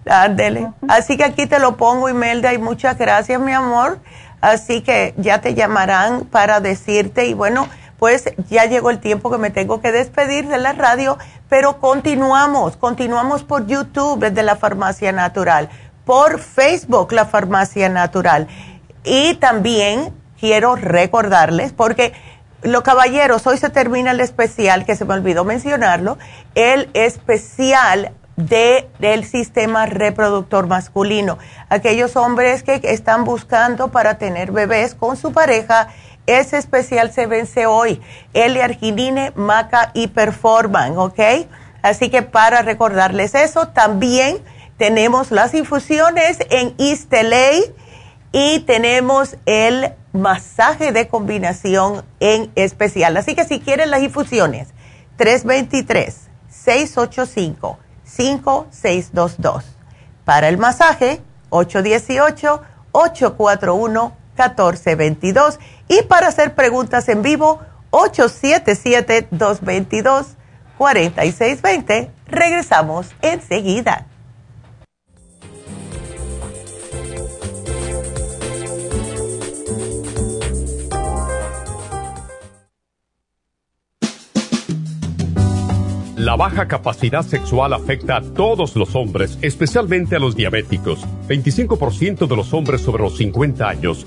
Ándele. Así que aquí te lo pongo, Imelda, y muchas gracias, mi amor. Así que ya te llamarán para decirte, y bueno, pues ya llegó el tiempo que me tengo que despedir de la radio, pero continuamos, continuamos por YouTube desde la Farmacia Natural, por Facebook la Farmacia Natural. Y también quiero recordarles, porque los caballeros, hoy se termina el especial, que se me olvidó mencionarlo, el especial de, del sistema reproductor masculino. Aquellos hombres que están buscando para tener bebés con su pareja, ese especial se vence hoy. L-arginine, maca y performan, ¿ok? Así que para recordarles eso, también tenemos las infusiones en East y tenemos el masaje de combinación en especial. Así que si quieren las infusiones, 323-685-5622. Para el masaje, 1422. Y para hacer preguntas en vivo, 877-222-4620. Regresamos enseguida. La baja capacidad sexual afecta a todos los hombres, especialmente a los diabéticos. 25% de los hombres sobre los 50 años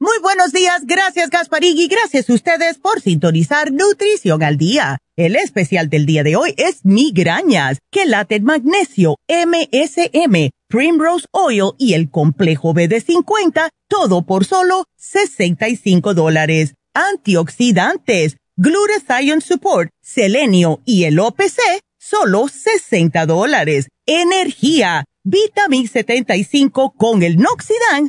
Muy buenos días, gracias Gasparigui, gracias a ustedes por sintonizar Nutrición al Día. El especial del día de hoy es migrañas, que late magnesio, MSM, Primrose Oil y el complejo BD50, todo por solo 65 dólares antioxidantes, glutathione support, selenio y el OPC, solo 60 dólares. Energía, Vitamin 75 con el Noxidan,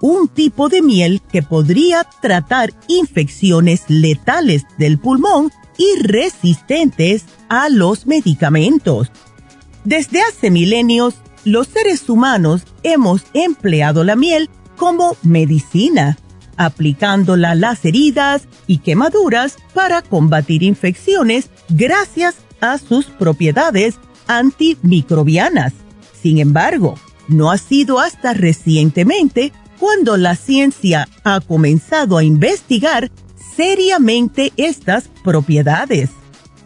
un tipo de miel que podría tratar infecciones letales del pulmón y resistentes a los medicamentos. Desde hace milenios, los seres humanos hemos empleado la miel como medicina, aplicándola a las heridas y quemaduras para combatir infecciones gracias a sus propiedades antimicrobianas. Sin embargo, no ha sido hasta recientemente cuando la ciencia ha comenzado a investigar seriamente estas propiedades.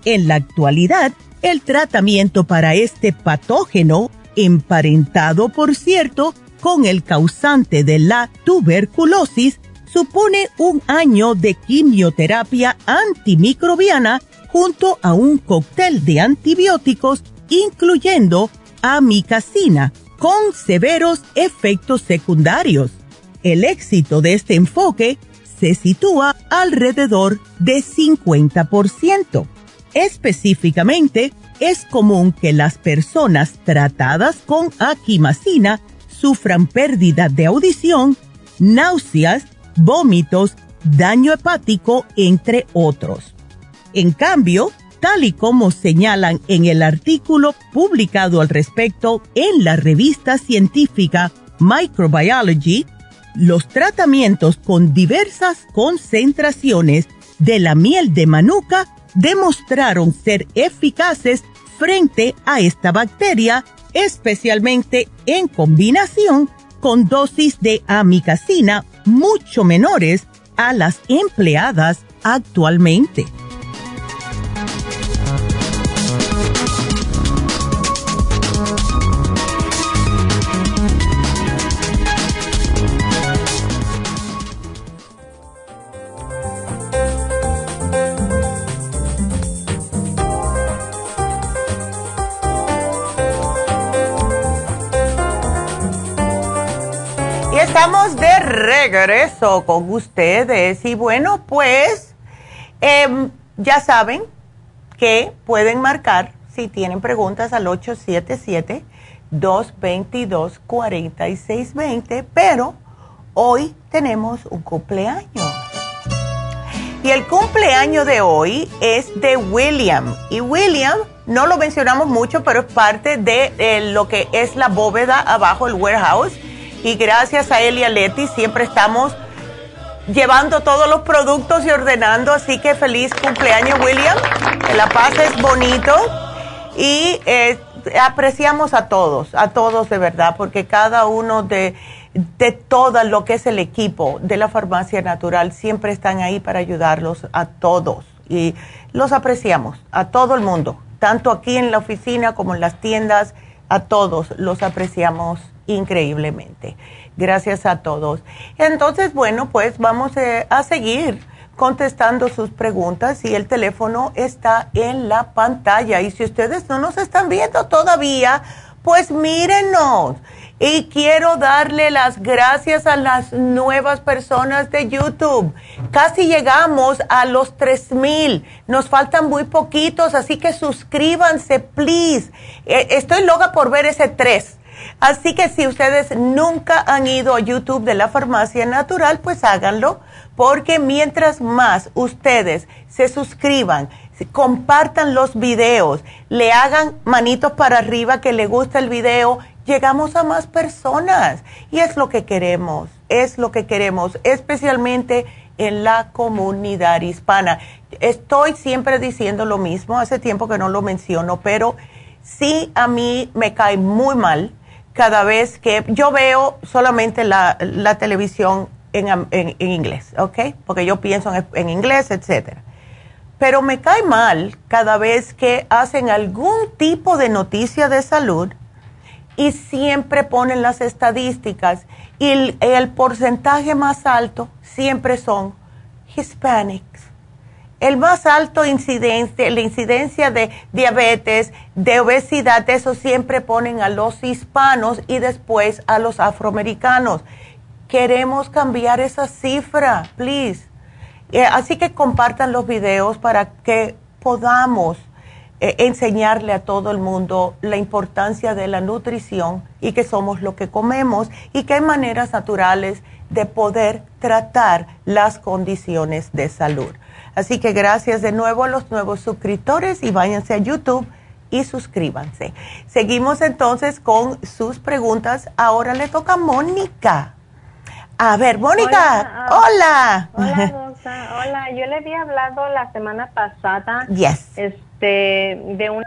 En la actualidad, el tratamiento para este patógeno, emparentado por cierto con el causante de la tuberculosis, supone un año de quimioterapia antimicrobiana junto a un cóctel de antibióticos, incluyendo amicacina, con severos efectos secundarios. El éxito de este enfoque se sitúa alrededor de 50%. Específicamente, es común que las personas tratadas con aquimacina sufran pérdida de audición, náuseas, vómitos, daño hepático, entre otros. En cambio, tal y como señalan en el artículo publicado al respecto en la revista científica Microbiology, los tratamientos con diversas concentraciones de la miel de manuka demostraron ser eficaces frente a esta bacteria, especialmente en combinación con dosis de amicacina mucho menores a las empleadas actualmente. Regreso con ustedes. Y bueno, pues em, ya saben que pueden marcar si tienen preguntas al 877-222-4620, pero hoy tenemos un cumpleaños. Y el cumpleaños de hoy es de William. Y William, no lo mencionamos mucho, pero es parte de eh, lo que es la bóveda abajo, el warehouse y gracias a él y a Leti siempre estamos llevando todos los productos y ordenando, así que feliz cumpleaños William, que la paz es bonito. Y eh, apreciamos a todos, a todos de verdad, porque cada uno de, de todo lo que es el equipo de la farmacia natural siempre están ahí para ayudarlos a todos. Y los apreciamos, a todo el mundo, tanto aquí en la oficina como en las tiendas, a todos los apreciamos increíblemente. Gracias a todos. Entonces, bueno, pues vamos eh, a seguir contestando sus preguntas y el teléfono está en la pantalla. Y si ustedes no nos están viendo todavía, pues mírenos. Y quiero darle las gracias a las nuevas personas de YouTube. Casi llegamos a los 3000. Nos faltan muy poquitos, así que suscríbanse, please. Eh, estoy loca por ver ese 3 Así que si ustedes nunca han ido a YouTube de la farmacia natural, pues háganlo, porque mientras más ustedes se suscriban, compartan los videos, le hagan manitos para arriba que le gusta el video, llegamos a más personas. Y es lo que queremos, es lo que queremos, especialmente en la comunidad hispana. Estoy siempre diciendo lo mismo, hace tiempo que no lo menciono, pero sí a mí me cae muy mal cada vez que yo veo solamente la, televisión en, en, inglés, ¿ok? Porque yo pienso en, en inglés, etcétera. Pero me cae mal cada vez que hacen algún tipo de noticia de salud y siempre ponen las estadísticas y el, el porcentaje más alto siempre son hispanics el más alto incidencia, la incidencia de diabetes, de obesidad, eso siempre ponen a los hispanos y después a los afroamericanos. Queremos cambiar esa cifra, please. Eh, así que compartan los videos para que podamos eh, enseñarle a todo el mundo la importancia de la nutrición y que somos lo que comemos y que hay maneras naturales de poder tratar las condiciones de salud. Así que gracias de nuevo a los nuevos suscriptores y váyanse a YouTube y suscríbanse. Seguimos entonces con sus preguntas. Ahora le toca a Mónica. A ver, Mónica, hola. Hola, hola, Yo le había hablado la semana pasada yes. este, de una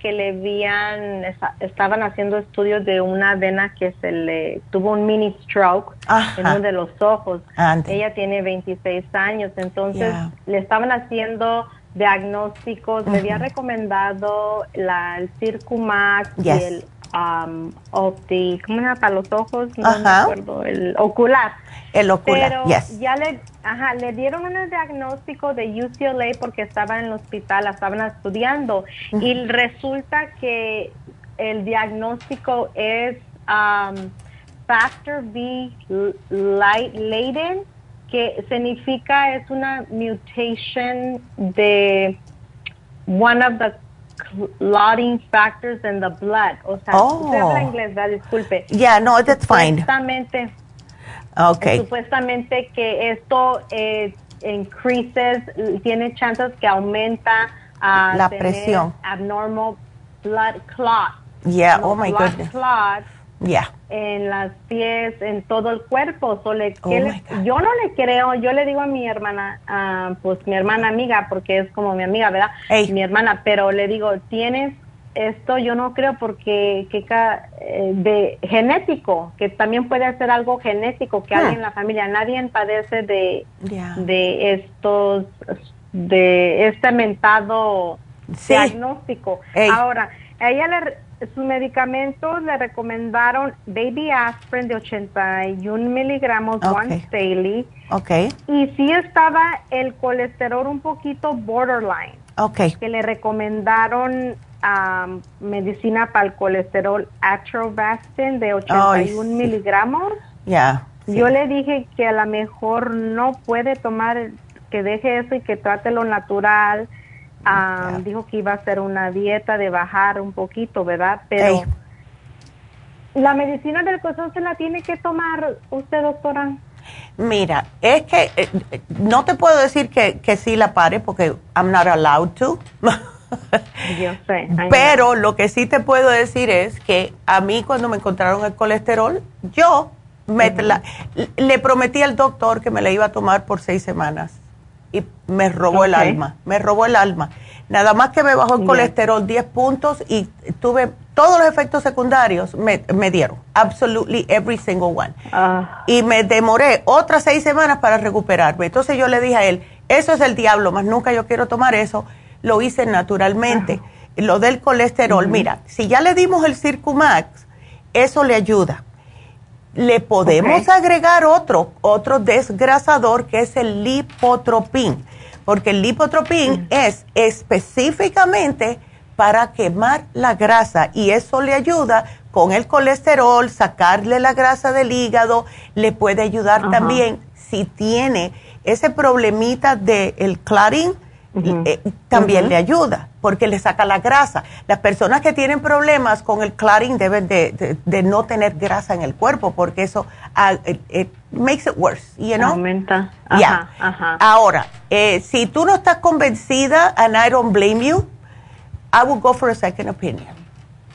que le habían, estaban haciendo estudios de una vena que se le tuvo un mini stroke en uno de los ojos. Ella tiene 26 años, entonces le estaban haciendo diagnósticos, le había recomendado la, el Circumax y el um, opti, ¿cómo llama? Para los ojos, no me acuerdo, el ocular. El ocular, Pero ya le, ajá, le dieron un diagnóstico de UCLA porque estaba en el hospital, la estaban estudiando y resulta que el diagnóstico es um, Factor V Laden, que significa es una mutation de one of the clotting factors in the blood. O sea, oh. usted habla inglés, ¿verdad? Disculpe. Yeah, no, that's fine. Supuestamente, okay. supuestamente que esto eh, increases, tiene chances que aumenta uh, la presión. Abnormal blood clot. Yeah, oh my goodness. Clot ya. En las pies, en todo el cuerpo. Oh yo no le creo, yo le digo a mi hermana, uh, pues mi hermana amiga, porque es como mi amiga, ¿verdad? Mi hermana, pero le digo, tienes esto yo no creo porque que eh, de genético, que también puede ser algo genético que alguien en la familia, nadie padece de, de estos, de este mentado diagnóstico. Ahora, a ella le, sus medicamentos le recomendaron baby aspirin de 81 miligramos once daily. Okay. Y sí estaba el colesterol un poquito borderline. Okay. Que le recomendaron medicina para el colesterol Atrovastin de 81 miligramos. Ya. Yo le dije que a lo mejor no puede tomar, que deje eso y que trate lo natural. Dijo que iba a hacer una dieta de bajar un poquito, ¿verdad? Pero la medicina del corazón se la tiene que tomar usted, doctora. Mira, es que eh, no te puedo decir que, que sí la pare porque I'm not allowed to. Yo sé. Pero lo que sí te puedo decir es que a mí cuando me encontraron el colesterol, yo le prometí al doctor que me la iba a tomar por seis semanas y me robó el alma, me robó el alma. Nada más que me bajó el colesterol 10 puntos y tuve todos los efectos secundarios, me, dieron, absolutely every single one. Ah. Y me demoré otras seis semanas para recuperarme. Entonces yo le dije a él, eso es el diablo, más nunca yo quiero tomar eso lo hice naturalmente. Lo del colesterol, mira, si ya le dimos el Circumax, eso le ayuda. Le podemos agregar otro, otro desgrasador que es el lipotropín, porque el lipotropín es específicamente para quemar la grasa y eso le ayuda con el colesterol, sacarle la grasa del hígado, le puede ayudar también si tiene ese problemita del el clarín, eh, también le ayuda porque le saca la grasa. Las personas que tienen problemas con el clotting deben de, no tener grasa en el cuerpo porque eso uh, makes it worse, you know? Aumenta. Ahora, eh, si tú no estás convencida, and I don't blame you, I will go for a second opinion.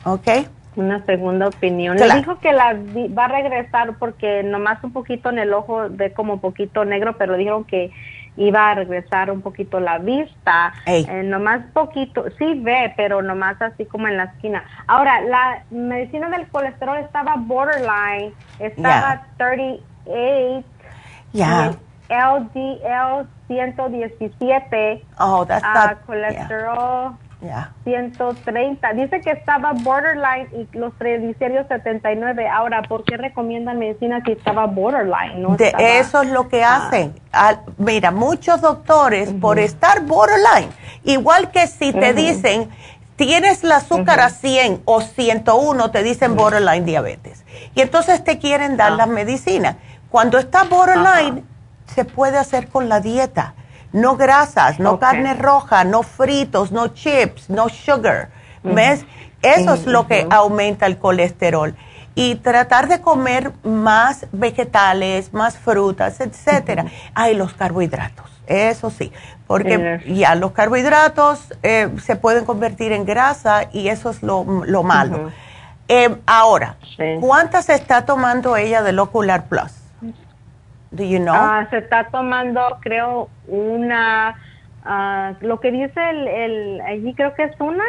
¿Ok? Una segunda opinión. Le dijo que la va a regresar porque nomás un poquito en el ojo ve como un poquito negro, pero dijeron que iba a regresar un poquito la vista, eh, nomás poquito, sí ve, pero nomás así como en la esquina. Ahora, la medicina del colesterol estaba borderline, estaba 38, yeah. LDL 117, oh, that's uh, colesterol. 130. Dice que estaba borderline y los triglicéridos 79. Ahora, ¿por qué recomiendan medicina si estaba borderline? de eso es lo que ah. hacen. mira, muchos doctores, por estar borderline, igual que si te dicen, tienes el azúcar a 100 o 101, te dicen borderline diabetes. Y entonces te quieren dar la ah. medicina. Cuando está borderline, se puede hacer con la dieta no grasas, no carne roja, no fritos, no chips, no sugar. ¿Ves? Eso es lo que aumenta el colesterol. Y tratar de comer más vegetales, más frutas, etcétera. Hay los carbohidratos, eso sí, porque ya los carbohidratos eh, se pueden convertir en grasa y eso es lo, malo. Eh, ahora, ¿cuántas está tomando ella del Ocular Plus? Do you know? Ah, se está tomando, creo, una, uh, lo que dice el, el, allí creo que es una,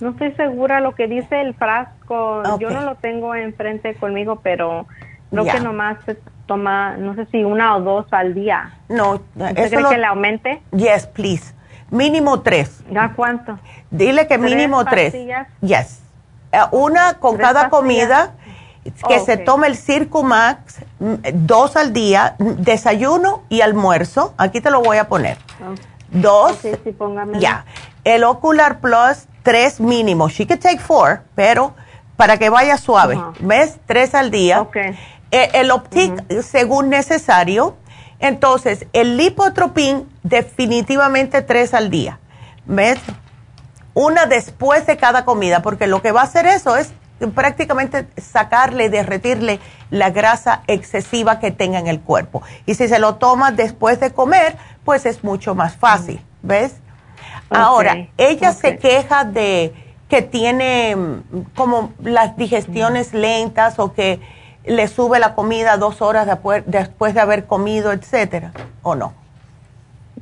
no estoy segura lo que dice el frasco, yo no lo tengo enfrente conmigo, pero creo que nomás se toma, no sé si una o dos al día. No, ¿Usted cree que le aumente? Yes, please. Mínimo tres. ¿Ya cuánto? Dile que mínimo tres. Yes. Eh, una con cada comida que se tome el Circumax mm, dos al día, desayuno y almuerzo. Aquí te lo voy a poner. Dos. ya. El Ocular Plus, tres mínimo. She could take four, pero para que vaya suave. ¿Ves? Tres al día. Eh, el Optic, según necesario. Entonces, el Lipotropin, definitivamente tres al día. ¿Ves? Una después de cada comida, porque lo que va a hacer eso es prácticamente sacarle, derretirle la grasa excesiva que tenga en el cuerpo. Y si se lo toma después de comer, pues es mucho más fácil, ¿ves? Ahora, ella se queja de que tiene mm, como las digestiones lentas o que le sube la comida dos horas después, de haber comido, etcétera, ¿o no?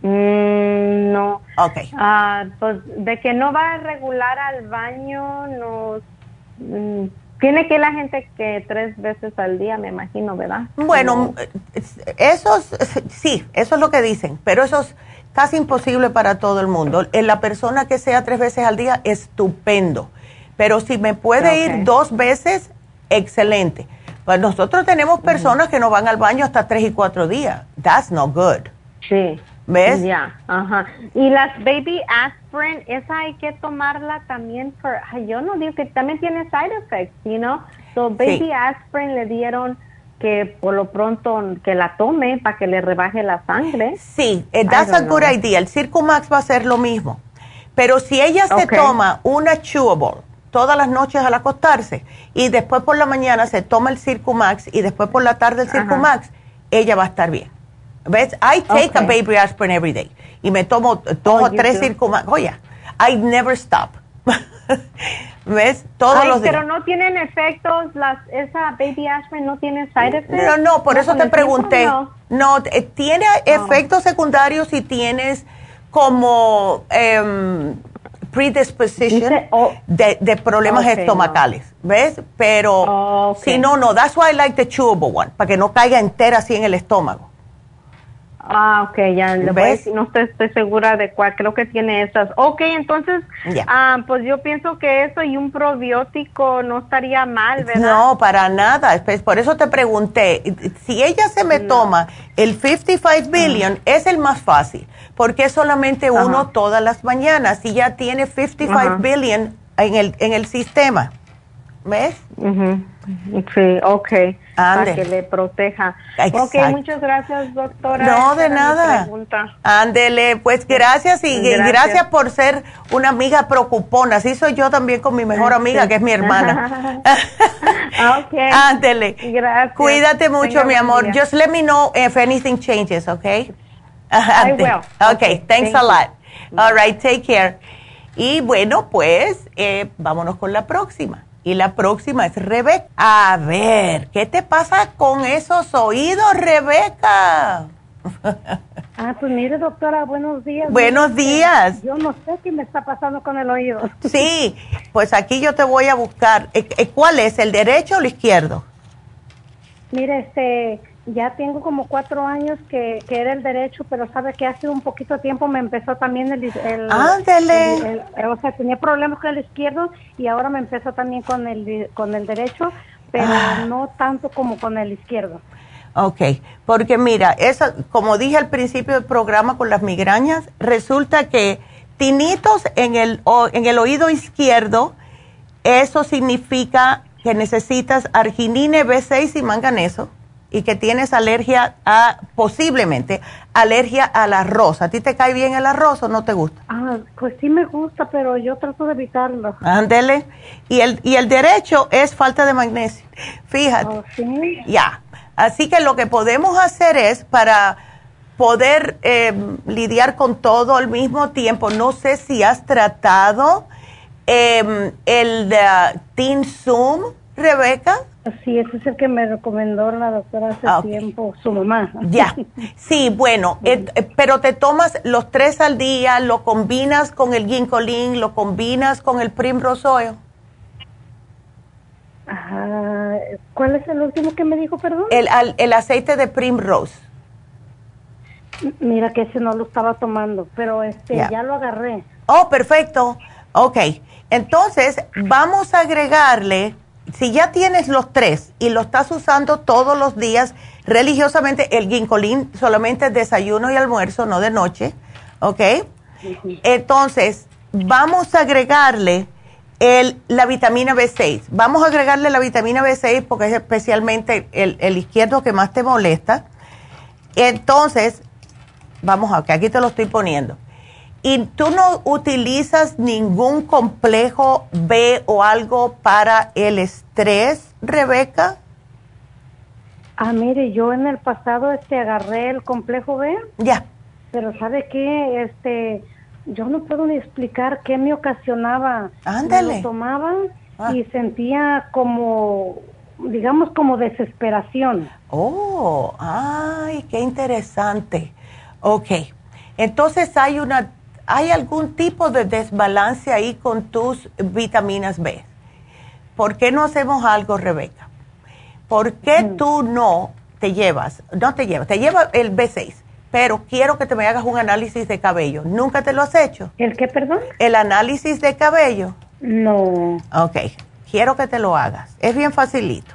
Mm, no. Ok. Ah, pues de que no va a regular al baño, nos... Mm, tiene que la gente que tres veces al día, me imagino, ¿verdad? Bueno, eso sí, eso es lo que dicen, pero eso es casi imposible para todo el mundo. En la persona que sea tres veces al día, estupendo. Pero si me puede ir dos veces, excelente. Pues nosotros tenemos personas que no van al baño hasta tres y cuatro días. That's not good. Sí. ¿Ves? Ya, ajá. Y las baby aspirin, esa hay que tomarla también por, yo no digo que también tiene side effects, you know? So baby aspirin le dieron que por lo pronto que la tome para que le rebaje la sangre. Sí, eh, that's a good idea. El Circumax va a ser lo mismo. Pero si ella se toma una chewable todas las noches al acostarse y después por la mañana se toma el Circumax y después por la tarde el Circumax, ella va a estar bien. ¿Ves? I take a baby aspirin every day. Y me tomo dos oh, o tres Circumax. Oye, I never stop. ¿Ves? Todos los días. Pero no tienen efectos, las, esa baby aspirin no tiene side effects. No, no, por eso te pregunté. no, eh, tiene efectos secundarios si tienes como um, predisposition de, problemas estomacales, ¿ves? Pero si no, no, that's why I like the chewable one, para que no caiga entera así en el estómago. Ah, ok, ya no estoy, segura de cuál, creo que tiene esas. Ok, entonces, ah, pues yo pienso que eso y un probiótico no estaría mal, ¿verdad? No, para nada, por eso te pregunté, si ella se me toma el 55 billion, es el más fácil, porque es solamente uno todas las mañanas, y ya tiene 55 billion en el, en el sistema, ¿ves? Sí, ok. Para que le proteja. Ok, muchas gracias, doctora. No, de nada. Ándele, pues gracias y gracias. por ser una amiga preocupona. Así soy yo también con mi mejor amiga, que es mi hermana. ok. Ándele. Gracias. Cuídate mucho, mi amor. Just let me know if anything changes, ok? I will. Okay, thanks a lot. All right, take care. Y bueno, pues eh, vámonos con la próxima. Y la próxima es Rebeca. A ver, ¿qué te pasa con esos oídos, Rebeca? Ah, pues mire, doctora, buenos días. Buenos días. Yo no sé qué me está pasando con el oído. Sí, pues aquí yo te voy a buscar. Eh, eh, ¿Cuál es, el derecho o el izquierdo? Mire, este, ya tengo como cuatro años que, que, era el derecho, pero sabe que hace un poquito de tiempo me empezó también el... el, o sea, tenía problemas con el izquierdo y ahora me empezó también con el, con el derecho, pero ah. no tanto como con el izquierdo. Ok, porque mira, eso, como dije al principio del programa con las migrañas, resulta que tinitos en el, en el oído izquierdo, eso significa que necesitas arginine B6 y manganeso y que tienes alergia a, posiblemente, alergia al arroz. ¿A ti te cae bien el arroz o no te gusta? Ah, pues sí me gusta, pero yo trato de evitarlo. Ándele. Y el, y el derecho es falta de magnesio. Fíjate. Oh, ¿sí? Ya. Así que lo que podemos hacer es para poder eh, lidiar con todo al mismo tiempo, no sé si has tratado eh, el de Teen Zoom, Rebeca. Sí, ese es el que me recomendó la doctora hace ah, tiempo, su mamá. Ya, sí, bueno, eh, pero te tomas los tres al día, lo combinas con el ginkolin, lo combinas con el primrose oil. Ajá. ¿Cuál es el último que me dijo, perdón? El, el aceite de primrose. Mira que ese no lo estaba tomando, pero este ya lo agarré. Oh, perfecto. Ok, entonces vamos a agregarle si ya tienes los tres y lo estás usando todos los días religiosamente, el ginkolín solamente desayuno y almuerzo, no de noche, ¿ok? Entonces, vamos a agregarle el, la vitamina B6. Vamos a agregarle la vitamina B6 porque es especialmente el, el izquierdo que más te molesta. Entonces, vamos a, que aquí te lo estoy poniendo. ¿Y tú no utilizas ningún complejo B o algo para el estrés, Rebeca? Ah, mire, yo en el pasado este agarré el complejo B. Ya. Pero ¿sabe qué? Este, yo no puedo ni explicar qué me ocasionaba. Ándale. lo tomaba ah. y sentía como, digamos, como desesperación. Oh, ay, qué interesante. Ok. Entonces hay una hay algún tipo de desbalance ahí con tus vitaminas B. ¿Por qué no hacemos algo, Rebeca? ¿Por qué tú no te llevas, no te llevas, te lleva el B6, pero quiero que te me hagas un análisis de cabello. ¿Nunca te lo has hecho? ¿El qué, perdón? El análisis de cabello. No. Ok, quiero que te lo hagas. Es bien facilito.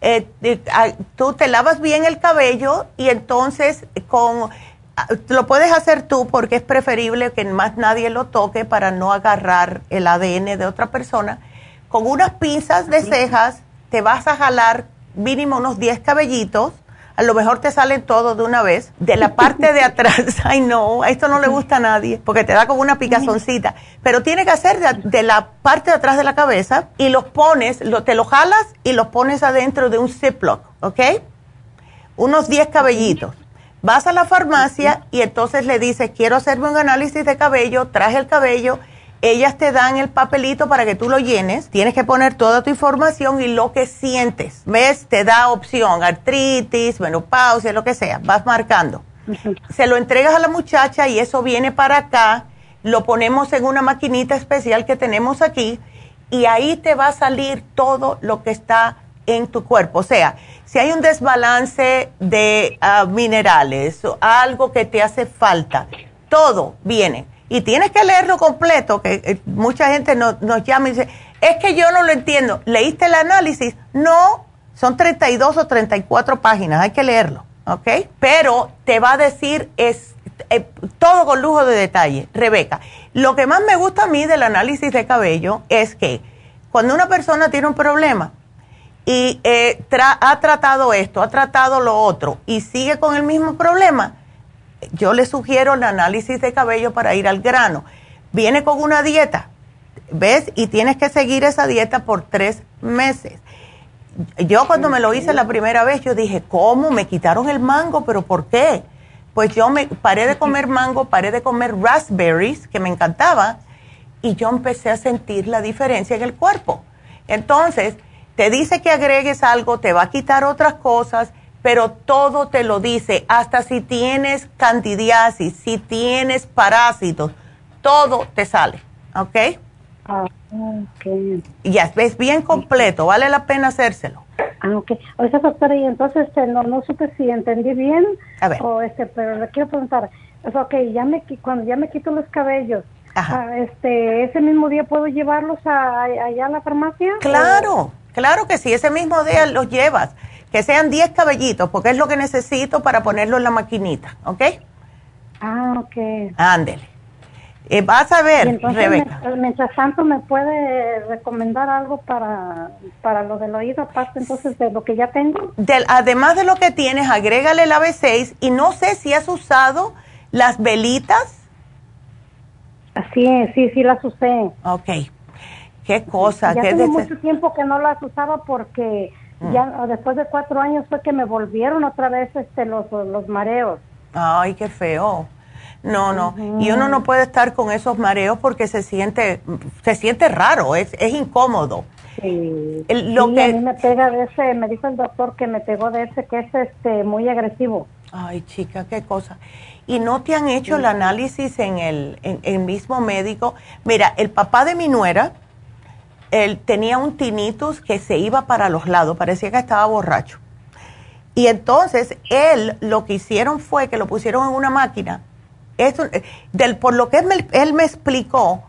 Eh, eh, ah, tú te lavas bien el cabello y entonces con lo puedes hacer tú porque es preferible que más nadie lo toque para no agarrar el ADN de otra persona. Con unas pinzas de cejas te vas a jalar mínimo unos 10 cabellitos a lo mejor te salen todos de una vez. De la parte de atrás, ay no, esto no le gusta a nadie, porque te da como una picazoncita. Pero tiene que hacer de, la parte de atrás de la cabeza y los pones, lo, te los jalas y los pones adentro de un Ziploc, ¿ok? Unos 10 cabellitos. Vas a la farmacia y entonces le dices, quiero hacerme un análisis de cabello, traje el cabello ellas te dan el papelito para que tú lo llenes, tienes que poner toda tu información y lo que sientes. ¿Ves? Te da opción, artritis, menopausia, lo que sea, vas marcando. Se lo entregas a la muchacha y eso viene para acá, lo ponemos en una maquinita especial que tenemos aquí y ahí te va a salir todo lo que está en tu cuerpo. O sea, si hay un desbalance de ah, minerales o algo que te hace falta, todo viene y tienes que leerlo completo, que eh, mucha gente nos, nos llama y dice, es que yo no lo entiendo. ¿Leíste el análisis? No, son 32 o 34 páginas, hay que leerlo, ¿ok? Pero te va a decir es eh, todo con lujo de detalle. Rebeca, lo que más me gusta a mí del análisis de cabello es que cuando una persona tiene un problema y eh, ha tratado esto, ha tratado lo otro y sigue con el mismo problema, yo le sugiero el análisis de cabello para ir al grano. Viene con una dieta, ¿ves? Y tienes que seguir esa dieta por tres meses. Yo cuando me lo hice la primera vez, yo dije, ¿cómo? Me quitaron el mango, pero ¿por qué? Pues yo me paré de comer mango, paré de comer raspberries, que me encantaba, y yo empecé a sentir la diferencia en el cuerpo. Entonces, te dice que agregues algo, te va a quitar otras cosas, pero todo te lo dice, hasta si tienes candidiasis, si tienes parásitos, todo te sale, ¿ok? Ah, ok. Ya, es bien completo, vale la pena hacérselo. Ah, ok. O sea, doctora, y entonces este, no, no supe si entendí bien. A ver. O este, pero le quiero preguntar, ok, ya me, cuando ya me quito los cabellos, ah, este, ¿ese mismo día puedo llevarlos a, allá a la farmacia? Claro, claro que sí, ese mismo día los llevas que sean 10 cabellitos, porque es lo que necesito para ponerlo en la maquinita, ¿ok? Ah, ok. Ándele. Eh, vas a ver, Rebeca. mientras tanto, ¿me puede recomendar algo para, para lo del oído, aparte entonces de lo que ya tengo? además de lo que tienes, agrégale la B6 y no sé si has usado las velitas. Así es, sí, sí las usé. Ok. Qué cosa. Ya tengo mucho tiempo que no las usaba porque Mm. Ya después de cuatro años fue que me volvieron otra vez este los, los mareos. Ay, qué feo. No, no. Y uno no puede estar con esos mareos porque se siente, se siente raro, es, es incómodo. Sí. lo que... a mí me pega de ese, me dijo el doctor que me pegó de ese, que es este muy agresivo. Ay, chica, qué cosa. ¿Y no te han hecho el análisis en el, en el mismo médico? Mira, el papá de mi nuera, él tenía un tinnitus que se iba para los lados, parecía que estaba borracho. Y entonces él lo que hicieron fue que lo pusieron en una máquina. Eso, del, por lo que él me, él me explicó,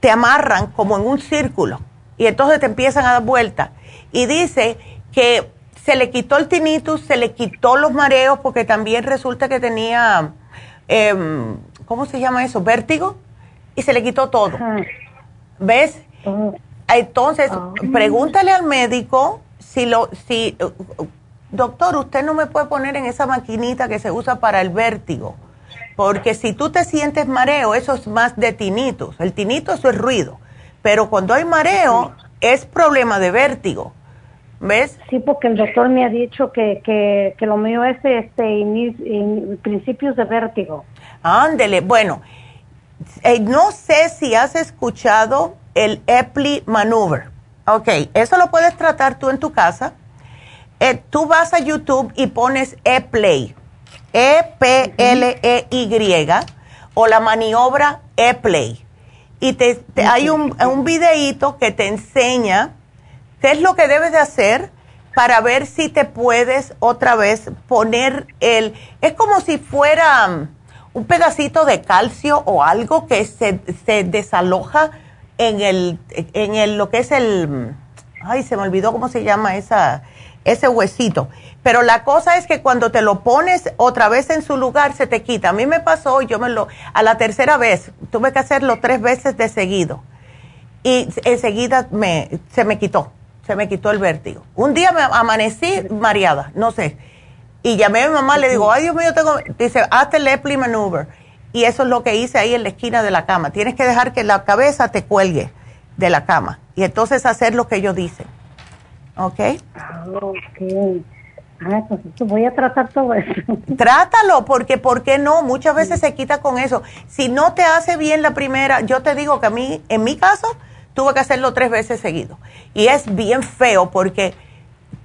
te amarran como en un círculo y entonces te empiezan a dar vueltas. Y dice que se le quitó el tinnitus, se le quitó los mareos porque también resulta que tenía, em, ¿cómo se llama eso? Vértigo. Y se le quitó todo. ¿Ves? Entonces, pregúntale al médico si lo, si, doctor, usted no me puede poner en esa maquinita que se usa para el vértigo, porque si tú te sientes mareo, eso es más de tinitos. El tinito eso es ruido, pero cuando hay mareo es problema de vértigo. ¿Ves? Sí, porque el doctor me ha dicho que, que, que lo mío es este principios de vértigo. Ándele, bueno, eh, no sé si has escuchado el Epley Maneuver. Ok, eso lo puedes tratar tú en tu casa. Eh, tú vas a YouTube y pones Eplay. E-P-L-E-Y, o la maniobra E-Play. Y te, hay un, un videíto que te enseña qué es lo que debes de hacer para ver si te puedes otra vez poner el... Es como si fuera um, un pedacito de calcio o algo que se, se desaloja en el, en el, lo que es el... Ay, se me olvidó cómo se llama esa, ese huesito. Pero la cosa es que cuando te lo pones otra vez en su lugar, se te quita. A mí me pasó, yo me lo, a la tercera vez, tuve que hacerlo tres veces de seguido. Y enseguida me, se me quitó, se me quitó el vértigo. Un día me amanecí mareada, no sé. Y llamé a mi mamá, le digo, ay Dios mío, tengo, dice, hazte el Epley Maneuver. Y eso es lo que hice ahí en la esquina de la cama. Tienes que dejar que la cabeza te cuelgue de la cama. Y entonces hacer lo que ellos dicen. ¿Ok? Ah, ok. Ah, pues voy a tratar todo eso. Trátalo, porque ¿por qué no? Muchas veces se quita con eso. Si no te hace bien la primera, yo te digo que a mí, en mi caso, tuve que hacerlo tres veces seguido. Y es bien feo porque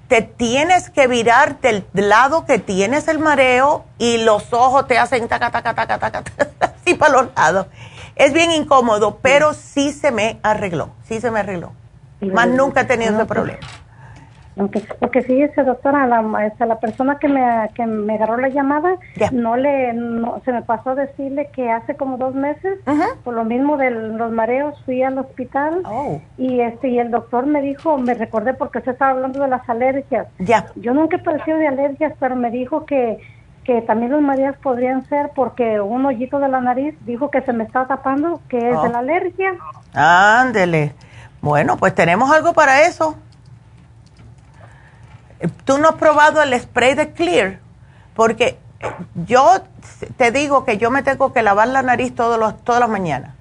te tienes que virar del lado que tienes el mareo y los ojos te hacen taca, taca, taca, taca, así para los lados. Es bien incómodo, pero sí se me arregló, sí se me arregló. Más nunca he tenido ese problema. Aunque, porque fíjese, doctora, la, la persona que me, que me agarró la llamada, no le, no, se me pasó a decirle que hace como dos meses, por lo mismo de los mareos, fui al hospital oh. y este y el doctor me dijo, me recordé porque se estaba hablando de las alergias. Ya. Yo nunca he padecido de alergias, pero me dijo que que también los mareos podrían ser porque un hoyito de la nariz dijo que se me está tapando, que es de oh. la alergia. Ándele. Bueno, pues tenemos algo para eso. ¿Tú no has probado el spray de Clear? Porque yo te digo que yo me tengo que lavar la nariz todos los, todas las mañanas.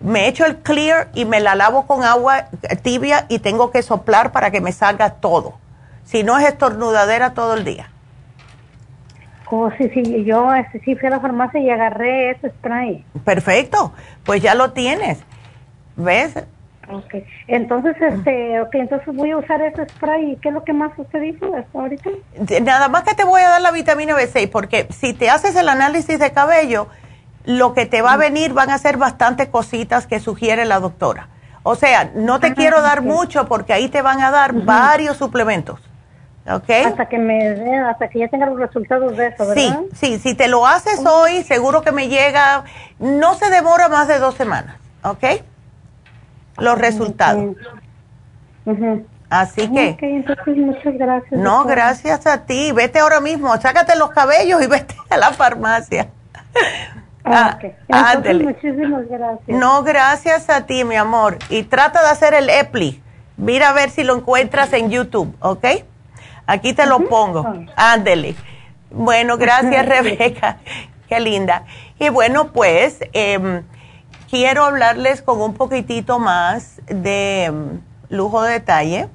Me echo el Clear y me la lavo con agua tibia y tengo que soplar para que me salga todo. Si no es estornudadera todo el día. Oh, sí, sí, yo este, sí fui a la farmacia y agarré ese spray. Perfecto, pues ya lo tienes. ¿Ves? Okay. Entonces, este, okay, entonces voy a usar ese spray. ¿Qué es lo que más usted dijo ahorita? Nada más que te voy a dar la vitamina B6, porque si te haces el análisis de cabello, lo que te va a venir van a ser bastantes cositas que sugiere la doctora. O sea, no te quiero dar mucho porque ahí te van a dar varios suplementos. ¿Ok? Hasta que me hasta que ya tenga los resultados de eso, ¿verdad? Sí, sí, si te lo haces hoy, seguro que me llega, no se demora más de dos semanas, ¿ok? Los resultados. Así que. entonces muchas gracias. No, gracias a ti. Vete ahora mismo, sácate los cabellos y vete a la farmacia. Ah, ah muchísimas gracias. No, gracias a ti, mi amor. Y trata de hacer el EPLI. Mira a ver si lo encuentras en YouTube, ¿ok? Aquí te lo pongo. Ándele. Bueno, gracias, Rebeca. Qué linda. Y bueno, pues. Eh, quiero hablarles con un poquitito más de mm, lujo de detalle.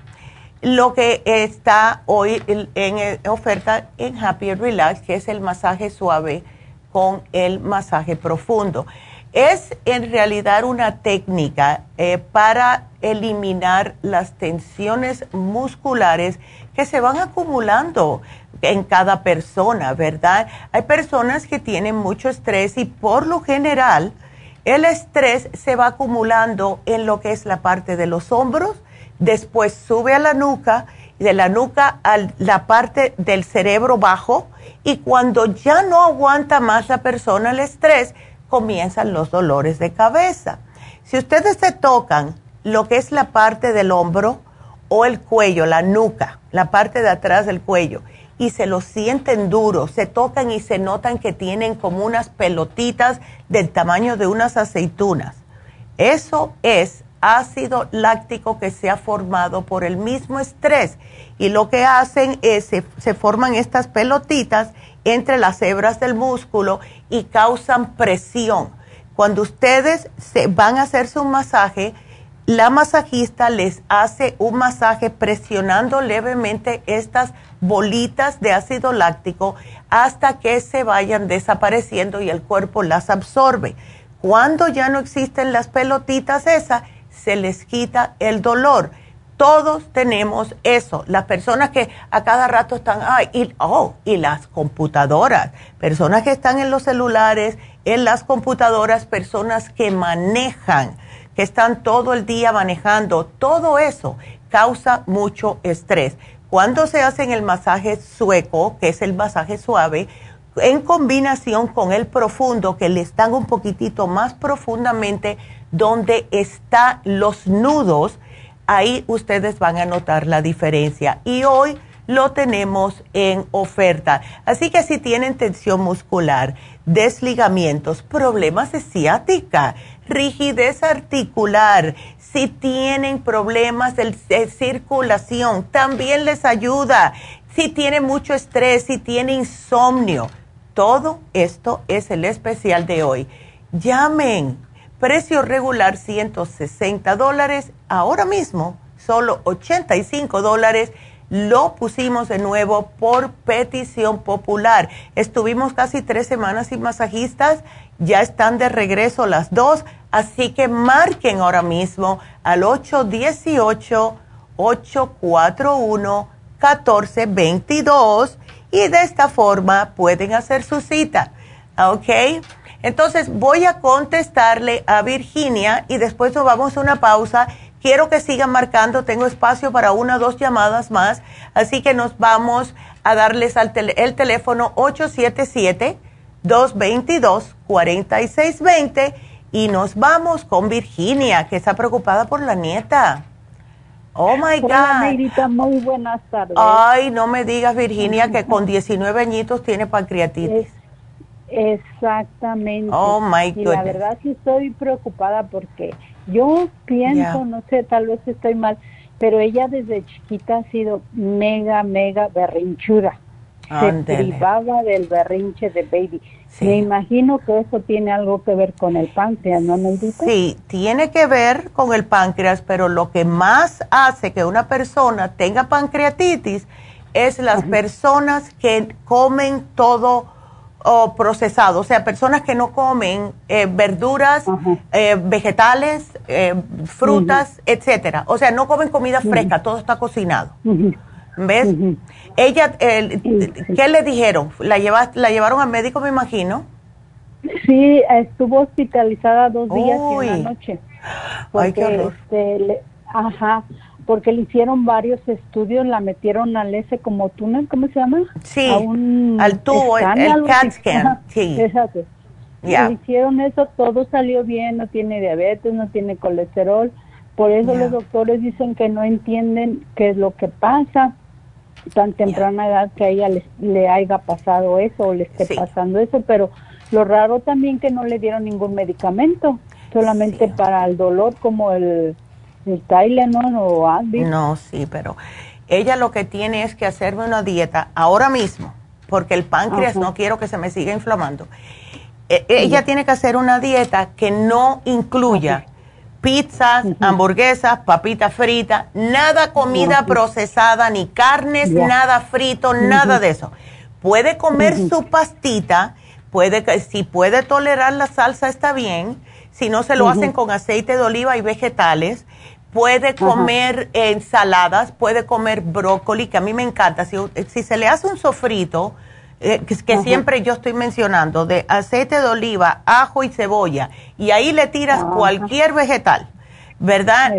Lo que está hoy en, oferta en Happy Relax, que es el masaje suave con el masaje profundo. Es en realidad una técnica eh, para eliminar las tensiones musculares que se van acumulando en cada persona, ¿verdad? Hay personas que tienen mucho estrés y por lo general, el estrés se va acumulando en lo que es la parte de los hombros, después sube a la nuca, de la nuca a la parte del cerebro bajo y cuando ya no aguanta más la persona el estrés, comienzan los dolores de cabeza. Si ustedes se tocan lo que es la parte del hombro o el cuello, la nuca, la parte de atrás del cuello, y se lo sienten duro, se tocan y se notan que tienen como unas pelotitas del tamaño de unas aceitunas. Eso es ácido láctico que se ha formado por el mismo estrés y lo que hacen es se, se forman estas pelotitas entre las hebras del músculo y causan presión. Cuando ustedes se van a hacerse un masaje, la masajista les hace un masaje presionando levemente estas bolitas de ácido láctico hasta que se vayan desapareciendo y el cuerpo las absorbe. Cuando ya no existen las pelotitas esas, se les quita el dolor. Todos tenemos eso. Las personas que a cada rato están, ay, y, oh, y las computadoras, personas que están en los celulares, en las computadoras, personas que manejan, que están todo el día manejando, todo eso causa mucho estrés. Cuando se hace el masaje sueco, que es el masaje suave, en combinación con el profundo, que le están un poquitito más profundamente donde están los nudos, ahí ustedes van a notar la diferencia. Y hoy lo tenemos en oferta. Así que si tienen tensión muscular, desligamientos, problemas de ciática, rigidez articular, si tienen problemas de, circulación, también les ayuda. Si tienen mucho estrés, si tienen insomnio, todo esto es el especial de hoy. Llamen Precio regular 160 dólares, ahora mismo solo 85 dólares. Lo pusimos de nuevo por petición popular. Estuvimos casi tres semanas sin masajistas, ya están de regreso las dos, así que marquen ahora mismo al 818-841-1422 y de esta forma pueden hacer su cita. ¿Ok? Entonces voy a contestarle a Virginia y después nos vamos a una pausa. Quiero que sigan marcando, tengo espacio para una o dos llamadas más, así que nos vamos a darles el teléfono 877-222-4620 y nos vamos con Virginia, que está preocupada por la nieta. Oh my God. muy buenas tardes. Ay, no me digas, Virginia, que con 19 añitos tiene pancreatitis. Exactamente. Oh my Y la verdad sí estoy preocupada porque yo pienso, no sé, tal vez estoy mal, pero ella desde chiquita ha sido mega, mega berrinchuda. Se privaba del berrinche de baby. Me imagino que eso tiene algo que ver con el páncreas, ¿no, Neidita? Sí, tiene que ver con el páncreas, pero lo que más hace que una persona tenga pancreatitis es las personas que comen todo o procesado, o sea, personas que no comen eh, verduras, eh, vegetales, eh, frutas, etcétera. O sea, no comen comida fresca, todo está cocinado. ¿Ves? Ella, ¿qué le dijeron? ¿La, lleva, ¿La llevaron al médico, me imagino? Sí, estuvo hospitalizada dos días y una noche. Ay, qué horror. Este, ajá, porque le hicieron varios estudios, la metieron al ese como túnel, ¿cómo se llama? Sí, al tubo, el, CAT scan, sí. Exacto. Le hicieron eso, todo salió bien, no tiene diabetes, no tiene colesterol, por eso los doctores dicen que no entienden qué es lo que pasa tan temprana edad que a ella le, haya pasado eso o le esté pasando eso, pero lo raro también que no le dieron ningún medicamento, solamente para el dolor como el ¿no? No, sí, pero ella lo que tiene es que hacerme una dieta ahora mismo, porque el páncreas no quiero que se me siga inflamando. E, ella tiene que hacer una dieta que no incluya pizzas, hamburguesas, papitas fritas, nada comida procesada, ni carnes, nada frito, nada de eso. Puede comer su pastita, puede, si puede tolerar la salsa está bien, si no se lo hacen con aceite de oliva y vegetales, puede comer ensaladas, puede comer brócoli, que a mí me encanta. Si, si se le hace un sofrito, eh, que, siempre yo estoy mencionando, de aceite de oliva, ajo y cebolla, y ahí le tiras cualquier vegetal, ¿verdad?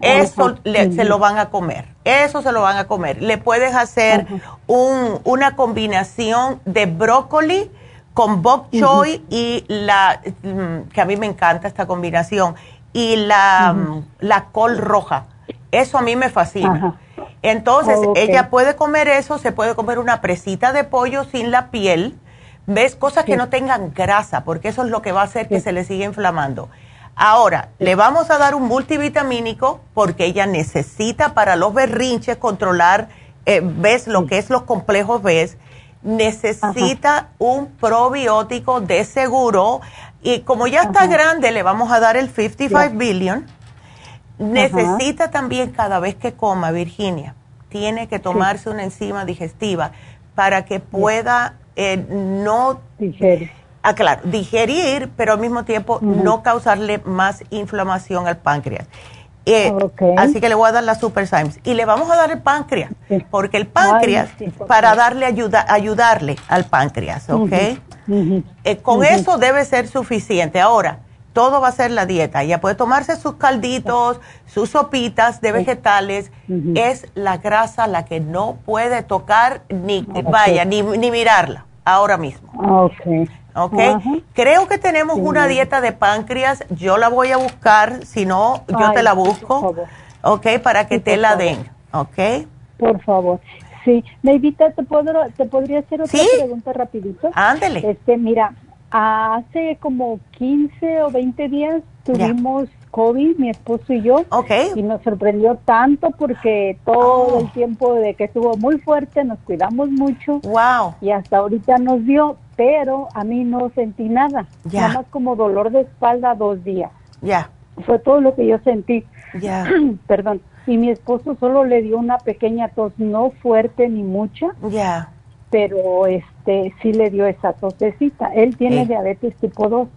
Eso se lo van a comer, eso se lo van a comer. Le puedes hacer un, una combinación de brócoli con bok choy y la, mm, que a mí me encanta esta combinación, y la, la col roja. Eso a mí me fascina. Entonces, ella puede comer eso, se puede comer una presita de pollo sin la piel, ¿ves? Cosas que no tengan grasa, porque eso es lo que va a hacer que se le siga inflamando. Ahora, le vamos a dar un multivitamínico porque ella necesita para los berrinches controlar, eh, ¿ves? Lo que es los complejos, ¿ves? Necesita un probiótico de seguro y como ya está grande, le vamos a dar el 55 billion. Necesita también cada vez que coma, Virginia, tiene que tomarse una enzima digestiva para que pueda eh, no digerir. Ah, claro, digerir, pero al mismo tiempo no causarle más inflamación al páncreas. Eh, así que le voy a dar la Super Symes. Y le vamos a dar el páncreas, porque el páncreas, para darle ayuda, ayudarle al páncreas, ¿ok? Eh, con eso debe ser suficiente. Ahora, todo va a ser la dieta. Ella puede tomarse sus calditos, sus sopitas de vegetales. Es la grasa la que no puede tocar ni, vaya, ni, ni mirarla ahora mismo. Ok. ¿ok? Creo que tenemos una dieta de páncreas, yo la voy a buscar, si no, yo te la busco, ¿ok? Para que te la den, ¿ok? Por favor. Sí, Neidita, ¿te, ¿te podría hacer otra pregunta rapidito? Ándele. Este, mira, hace como 15 o 20 días tuvimos COVID, mi esposo y yo. Ok. Y nos sorprendió tanto porque todo el oh. tiempo de que estuvo muy fuerte, nos cuidamos mucho. Wow. Y hasta ahorita nos dio, pero a mí no sentí nada. Nada más como dolor de espalda dos días. Ya. Fue todo lo que yo sentí. Ya. Perdón. Y mi esposo solo le dio una pequeña tos, no fuerte ni mucha. Ya. Pero este sí le dio esa tosecita. Él tiene diabetes tipo 2.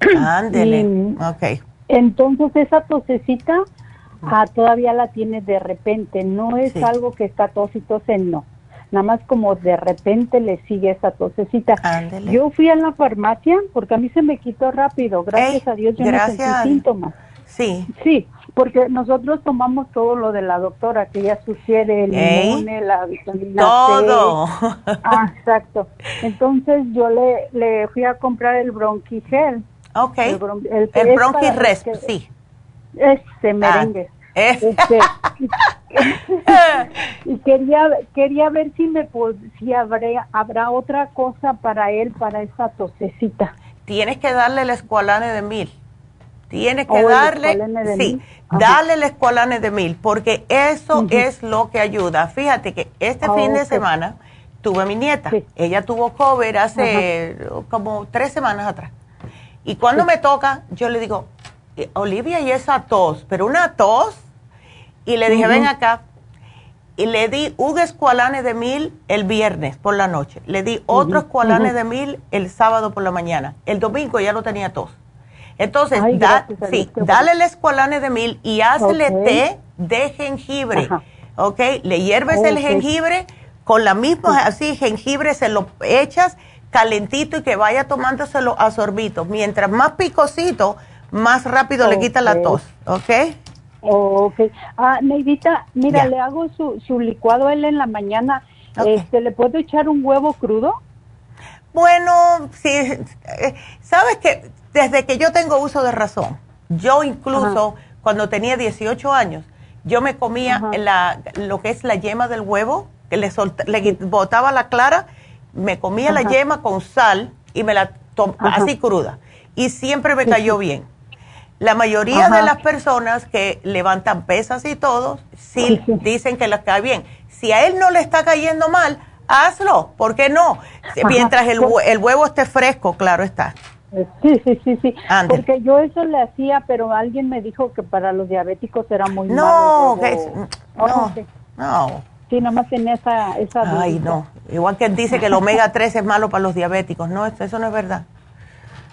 Ándele. ok. Entonces esa tosecita ah, todavía la tiene de repente. No es algo que está tos y tose, no nada más como de repente le sigue esa tosecita. Yo fui a la farmacia porque a mí se me quitó rápido, gracias a Dios yo no sentí síntomas. Sí. Sí, porque nosotros tomamos todo lo de la doctora, que ella sugiere el inmune, la vitamina todo. Ah, exacto. Entonces yo le, le fui a comprar el bronquigel. Ok. El, bron, el, sí. Ese merengue. Este, y quería quería ver si me si habrá habrá otra cosa para él para esa tosecita. Tienes que darle el escualane de mil. Tienes que oh, darle, sí, dale el escualane de mil, porque eso es lo que ayuda. Fíjate que este fin de semana tuve a mi nieta. Ella tuvo cover hace como tres semanas atrás. Y cuando me toca, yo le digo, eh, Olivia, y esa tos, pero una tos y le dije, ven acá. Y le di un escualane de mil el viernes por la noche. Le di otro escualane de mil el sábado por la mañana. El domingo ya no tenía tos. Entonces, sí, dale el escualane de mil y hazle té de jengibre. ¿Ok? Le hierves el jengibre con la misma, así, jengibre se lo echas calentito y que vaya tomándoselo a sorbitos. Mientras más picosito, más rápido le quita la tos. ¿Ok? ok. Ah, Neidita, mira, le hago su, su licuado a él en la mañana. Este, ¿Le puedo echar un huevo crudo? Bueno, sí. Eh, Sabes que desde que yo tengo uso de razón, yo incluso cuando tenía 18 años, yo me comía la, lo que es la yema del huevo, que le, le botaba la clara, me comía la yema con sal y me la tomaba así cruda. Y siempre me cayó bien. La mayoría de las personas que levantan pesas y todo, sí, dicen que les cae bien. Si a él no le está cayendo mal, hazlo, ¿por qué no? Mientras el, el, huevo esté fresco, claro está. Sí, sí, sí, sí. Porque yo eso le hacía, pero alguien me dijo que para los diabéticos era muy no, malo. no, no. Sí, nomás tenía esa... esa Ay, no. Igual que él dice que el omega 3 es malo para los diabéticos. No, eso no es verdad.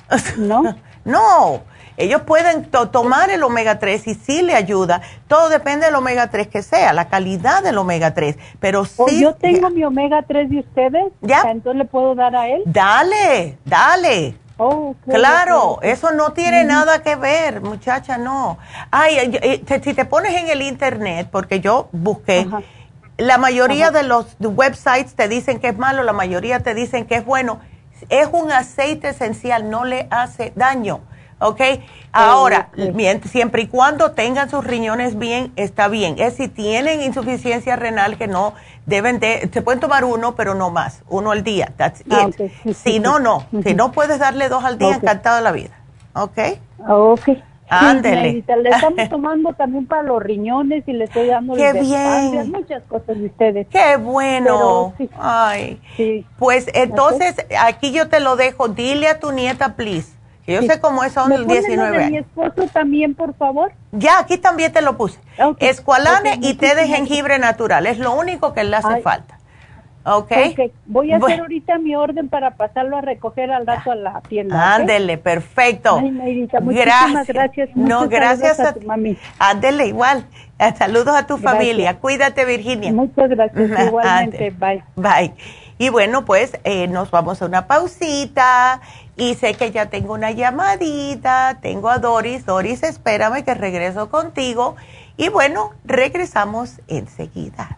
¿No? no. Ellos pueden tomar el omega 3 y sí le ayuda. Todo depende del omega 3 que sea, la calidad del omega 3. Pero oh, sí. yo tengo mi omega 3 de ustedes. Ya. Entonces le puedo dar a él. Dale, dale. Oh, claro, eso no tiene nada que ver, muchacha, no. Ay, si te pones en el internet, porque yo busqué, la mayoría de los websites te dicen que es malo, la mayoría te dicen que es bueno. Es un aceite esencial, no le hace daño. ¿Ok? Ahora, siempre y cuando tengan sus riñones bien, está bien. Es si tienen insuficiencia renal que no deben de, se pueden tomar uno, pero no más, uno al día. That's ah, si no, no. Si no puedes darle dos al día, encantado de la vida, ¿ok? Ok. Ándele. le estamos tomando también para los riñones y le estoy dando Qué bien. muchas cosas de ustedes. Qué bueno. Ay. Pues entonces, aquí yo te lo dejo. Dile a tu nieta, please yo sé cómo es, son el 19 de mi esposo también, por favor? Ya, aquí también te lo puse. Escualane y té de jengibre natural. Es lo único que le hace falta. Okay. voy a hacer ahorita mi orden para pasarlo a recoger al rato a la tienda. Ándele, perfecto. Ay, muchísimas gracias. no, gracias a, tu mami. Ándele, igual. Saludos a tu familia. Cuídate, Virginia. Muchas gracias. Igualmente. Bye. Bye. Y bueno, pues eh, nos vamos a una pausita. Y sé que ya tengo una llamadita. Tengo a Doris. Doris, espérame que regreso contigo. Y bueno, regresamos enseguida.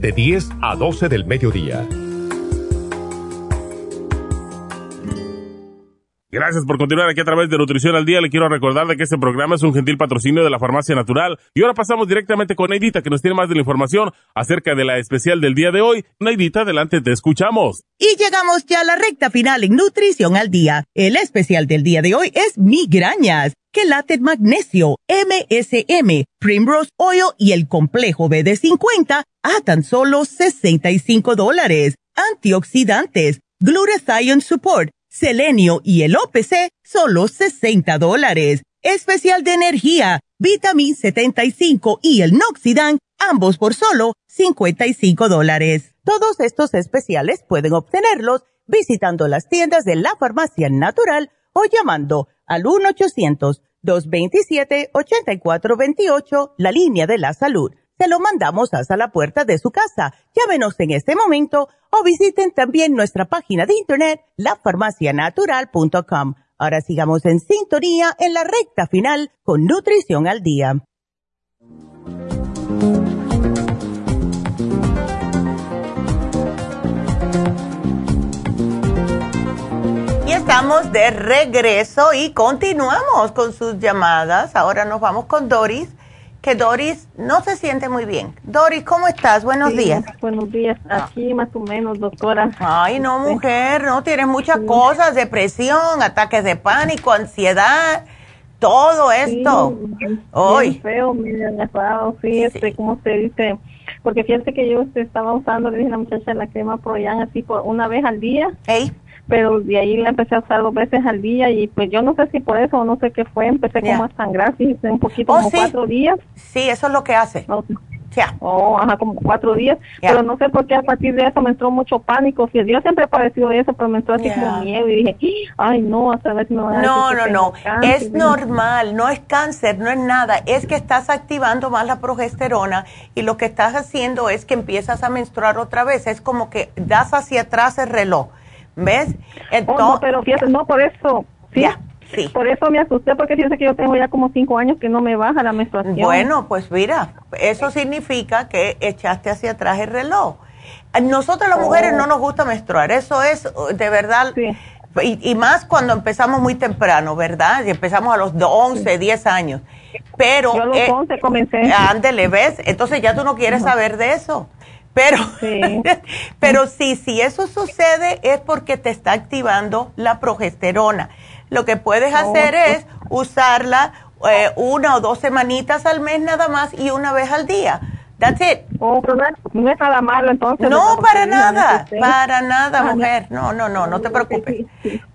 de 10 a 12 del mediodía. Gracias por continuar aquí a través de Nutrición al Día. Le quiero recordar de que este programa es un gentil patrocinio de la Farmacia Natural. Y ahora pasamos directamente con Neidita, que nos tiene más de la información acerca de la especial del día de hoy. Neidita, adelante, te escuchamos. Y llegamos ya a la recta final en Nutrición al Día. El especial del día de hoy es migrañas, quelate magnesio, MSM, Primrose Oil y el complejo BD50 a tan solo 65 dólares. Antioxidantes, Glutathione Support, selenio y el OPC, solo 60 dólares. Especial de energía, vitamin 75 y el Noxidan, ambos por solo 55 dólares. Todos estos especiales pueden obtenerlos visitando las tiendas de la farmacia natural o llamando al 1-800-227-8428, la línea de la salud se lo mandamos hasta la puerta de su casa. Llámenos en este momento o visiten también nuestra página de internet, lafarmacianatural.com. Ahora sigamos en sintonía en la recta final con Nutrición al Día. Y estamos de regreso y continuamos con sus llamadas. Ahora nos vamos con Doris que Doris no se siente muy bien. Doris, ¿cómo estás? Buenos días. Buenos días. Aquí más o menos, doctora. Ay, no, mujer, no, tienes muchas cosas, depresión, ataques de pánico, ansiedad, todo esto. Hoy. feo, me ha fíjate cómo se dice. Porque fíjate que yo estaba usando, le dije a la muchacha, la crema Proyan así por una vez al día. Ey pero de ahí la empecé a usar dos veces al día y pues yo no sé si por eso o no sé qué fue, empecé como a sangrar, un poquito, oh, como cuatro días. Sí, eso es lo que hace. Ya. Oh, ajá, como cuatro días, pero no sé por qué a partir de eso me entró mucho pánico. Yo siempre he padecido eso, pero me entró así como miedo y dije, ay, no, hasta ver si me a No, no, no, es normal, no es cáncer, no es nada, es que estás activando más la progesterona y lo que estás haciendo es que empiezas a menstruar otra vez, es como que das hacia atrás el reloj ¿Ves? Entonces, oh, no, pero fíjate, no, por eso, sí. Sí. Por eso me asusté, porque fíjese que yo tengo ya como cinco años que no me baja la menstruación. Bueno, pues mira, eso significa que echaste hacia atrás el reloj. Nosotros las mujeres no oh. nos gusta menstruar, eso es de verdad. Y, más cuando empezamos muy temprano, ¿verdad? Y empezamos a los 11, 10 años. Pero. Yo a los 11 eh, comencé. Ándele, ¿ves? Entonces ya tú no quieres saber de eso. Pero, sí. pero sí, si eso sucede es porque te está activando la progesterona. Lo que puedes hacer es usarla eh, una o dos semanitas al mes nada más y una vez al día. That's it. Oh, no, es nada malo entonces. No, para nada, para nada, mujer. No, no, no, no te preocupes.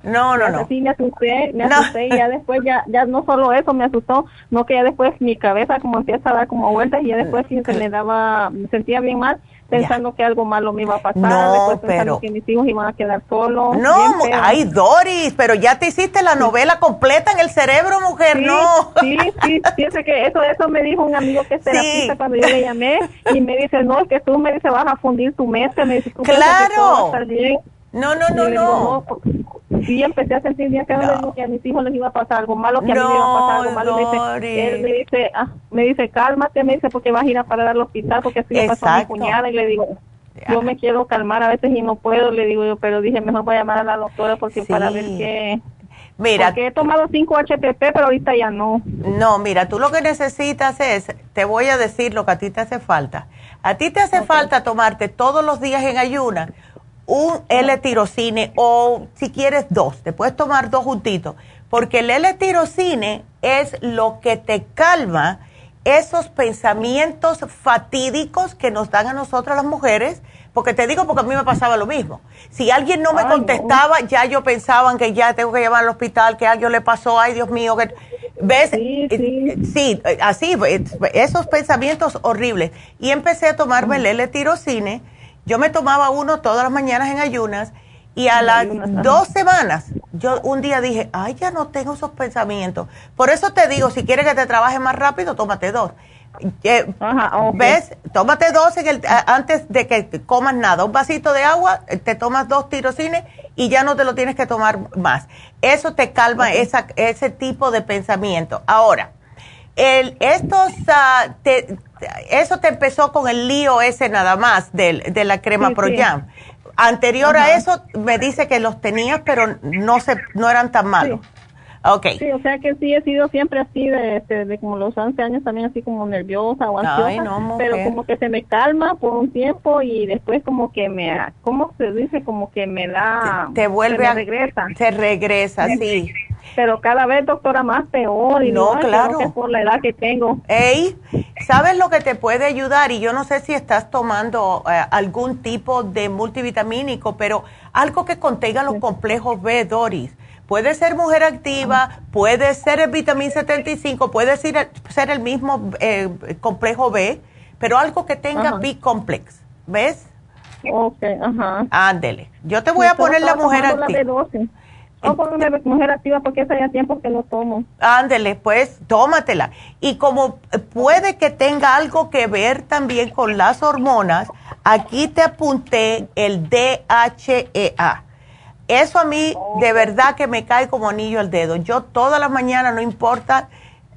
No, no, no. Sí, me asusté, me asusté y ya después ya, ya no solo eso me asustó, no que ya después mi cabeza como empieza a dar como vueltas y ya después sí se me daba, me sentía bien mal pensando que algo malo me iba a pasar, no, pero que mis hijos iban a quedar solos. No, ay Doris, pero ya te hiciste la novela completa en el cerebro, mujer, no. Sí, sí, fíjese que eso, eso me dijo un amigo que es terapista cuando yo le llamé y me dice, no, es que tú me dice vas a fundir tu mente, me dice, claro. No, no, no, no. Sí, empecé a sentir bien que a mis hijos les iba a pasar algo malo, que a mí me iba a pasar algo malo. Me dice, él me dice, ah, me dice, cálmate, me dice, porque vas a ir a parar al hospital, porque así le pasó a mi cuñada, y le digo, yo me quiero calmar a veces y no puedo, le digo yo, pero dije, mejor voy a llamar a la doctora porque para ver qué... Mira, porque he tomado 5 HPP, pero ahorita ya no. No, mira, tú lo que necesitas es, te voy a decir lo que a ti te hace falta. A ti te hace falta tomarte todos los días en ayuna un L-tirocine o si quieres dos, te puedes tomar dos juntitos, porque el L-tirocine es lo que te calma esos pensamientos fatídicos que nos dan a nosotras las mujeres, porque te digo porque a mí me pasaba lo mismo. Si alguien no me contestaba, ya yo pensaba que ya tengo que llevar al hospital, que a alguien le pasó, ay Dios mío, que ¿Ves? Sí, sí. así, esos pensamientos horribles. Y empecé a tomarme el L-tirocine yo me tomaba uno todas las mañanas en ayunas y a las dos semanas, yo un día dije, ay, ya no tengo esos pensamientos. Por eso te digo, si quieres que te trabaje más rápido, tómate dos. Eh, ¿Ves? Tómate dos en el, antes de que comas nada. Un vasito de agua, eh, te tomas dos tirocines y ya no te lo tienes que tomar más. Eso te calma esa, ese tipo de pensamiento. Ahora, el, estos, uh, te, eso te empezó con el lío ese nada más de, de la crema Pro Jam. Anterior a eso me dice que los tenías, pero no se, no eran tan malos. Okay. Sí, o sea que sí he sido siempre así de, este, de, como los 11 años también así como nerviosa o ansiosa, pero como que se me calma por un tiempo y después como que me, ¿cómo se dice? Como que me da... Te, vuelve a... regresa. Te regresa, sí pero cada vez, doctora, más peor. Y no, claro. por la edad que tengo. Ey, ¿sabes lo que te puede ayudar? Y yo no sé si estás tomando eh, algún tipo de multivitamínico, pero algo que contenga los complejos B, Doris. Puede ser mujer activa, puede ser el vitamina 75, puede ser, ser el mismo eh, complejo B, pero algo que tenga B complex. ¿Ves? Ok, ajá. Ándele. Yo te voy a poner la mujer activa. O por una mujer activa porque hace ya tiempo que no tomo. Ándele, pues tómatela. Y como puede que tenga algo que ver también con las hormonas, aquí te apunté el DHEA. Eso a mí de verdad que me cae como anillo al dedo. Yo todas las mañanas, no importa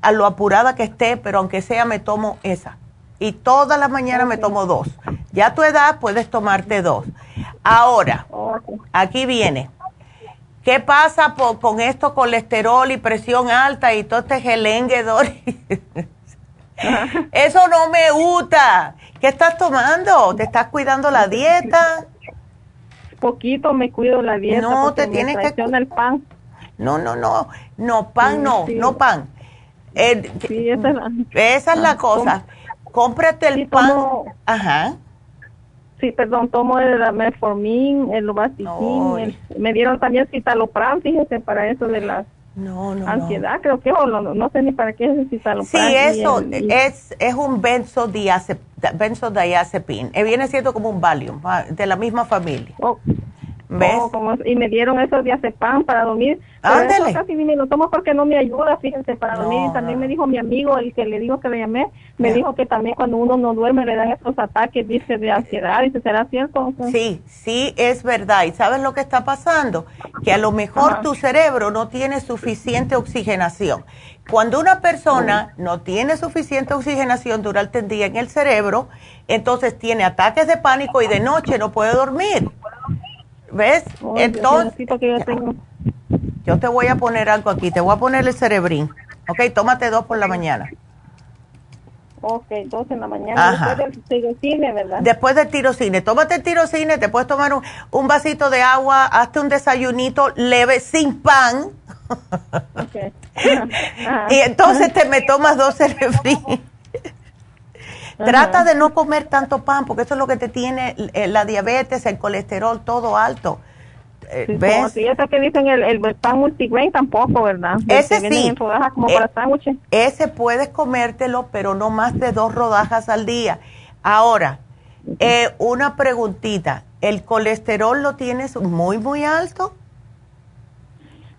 a lo apurada que esté, pero aunque sea me tomo esa. Y todas las mañanas me tomo dos. Ya a tu edad puedes tomarte dos. Ahora, aquí viene ¿Qué pasa con esto, colesterol y presión alta y todo este gelengue, Eso no me gusta. ¿Qué estás tomando? ¿Te estás cuidando la dieta? Poquito me cuido la dieta. No, te tienes que... el pan. No, no, no. No, pan no, no pan. Eh, sí, esa es la, esa es la cosa. Cómprate el pan. Ajá Sí, perdón, tomo el metformin, el Lovastatin, me dieron también citalopram, fíjese, para eso de la ansiedad, creo que, o no, no, sé ni para qué es el citalopram. Sí, eso es, es un benzodiazepine, benzodiazepine, eh, viene siendo como un Valium, de la misma familia. Oh, y me dieron esos días de pan para dormir. Pero eso casi ni me lo tomo porque no me ayuda, fíjense, para dormir. Y también me dijo mi amigo, el que le digo que le llamé, me dijo que también cuando uno no duerme le dan estos ataques, dice, de ansiedad. Dice, ¿será cierto? Sí, sí, es verdad. ¿Y sabes lo que está pasando? Que a lo mejor tu cerebro no tiene suficiente oxigenación. Cuando una persona no tiene suficiente oxigenación durante el día en el cerebro, entonces tiene ataques de pánico y de noche no puede dormir. ¿Ves? Entonces, yo te voy a poner algo aquí, te voy a poner el cerebrín. Ok, tómate dos por la mañana. Ok, dos en la mañana, después del tirocine, ¿verdad? Después del tirocine, tómate el tirocine, te puedes tomar un, vasito de agua, hazte un desayunito leve, sin pan. Okay. y entonces te me tomas dos cerebrín. Trata de no comer tanto pan, porque eso es lo que te tiene eh, la diabetes, el colesterol, todo alto. Eh, sí, ¿Ves? Sí, ese que dicen el, el, pan multigrain tampoco, ¿verdad? Ese sí. como para eh, ese puedes comértelo, pero no más de dos rodajas al día. Ahora, una preguntita. ¿El colesterol lo tienes muy, muy alto?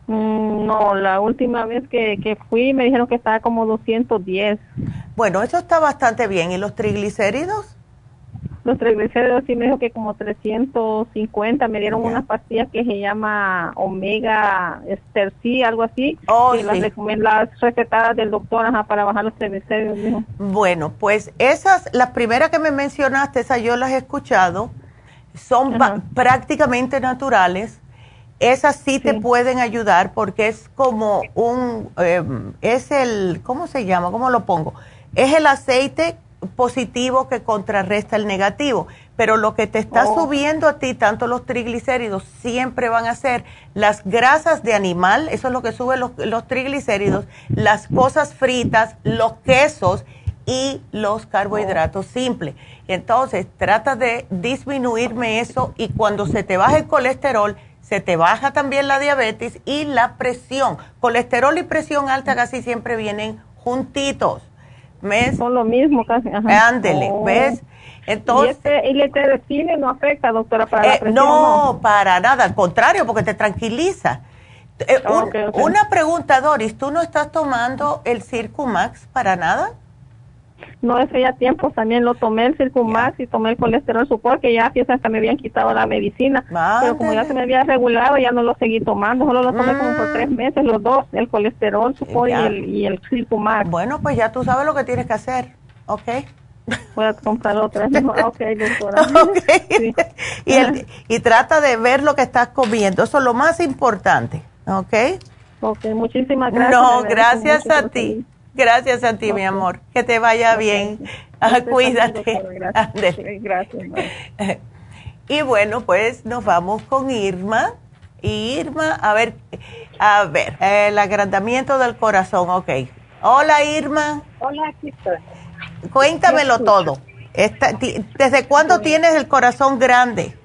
Mm, no, la última vez que, que fui me dijeron que estaba como 210. Bueno, eso está bastante bien. ¿Y los triglicéridos? Los triglicéridos sí me dijo que como 350. Me dieron unas pastillas que se llama Omega Esterci, algo así. Oh, y las, las recetadas del doctor para bajar los triglicéridos. Bueno, pues esas, las primeras que me mencionaste, esas yo las he escuchado. Son prácticamente naturales esas sí, te pueden ayudar porque es como un, em, es el, ¿cómo se llama? ¿Cómo lo pongo? Es el aceite positivo que contrarresta el negativo, pero lo que te está oh. subiendo a ti, tanto los triglicéridos, siempre van a ser las grasas de animal, eso es lo que sube los, los triglicéridos, las cosas fritas, los quesos y los carbohidratos oh. simples. Entonces, trata de disminuirme eso y cuando se te baje el colesterol, se te baja también la diabetes y la presión. Colesterol y presión alta casi siempre vienen juntitos. ¿Ves? Son lo mismo casi. Ándele, oh. ¿ves? Entonces, ¿Y, este, el cine no afecta, doctora, para la eh, presión? No, para nada, al contrario, porque te tranquiliza. Eh, una pregunta, Doris, ¿tú no estás tomando el Circumax para nada? No hace ya tiempo también lo tomé el Circumax y tomé el colesterol support que ya piensan que me habían quitado la medicina. Pero como ya se me había regulado ya no lo seguí tomando solo lo tomé como por tres mm. meses los dos el colesterol support y el, y el Circumax bueno pues ya tú sabes lo que tienes que hacer ¿ok? voy a comprar otra ok doctora. Okay. y, el, y trata de ver lo que estás comiendo eso es lo más importante ¿ok? ok muchísimas gracias no gracias a ti Gracias a ti, mi amor. Que te vaya bien. Ah, cuídate. Gracias. Y bueno, pues nos vamos con Irma. Irma, a ver, a ver, el agrandamiento del corazón, ok. Hola, Irma. Hola, aquí estoy. Cuéntamelo todo. ¿Desde cuándo tienes el corazón grande?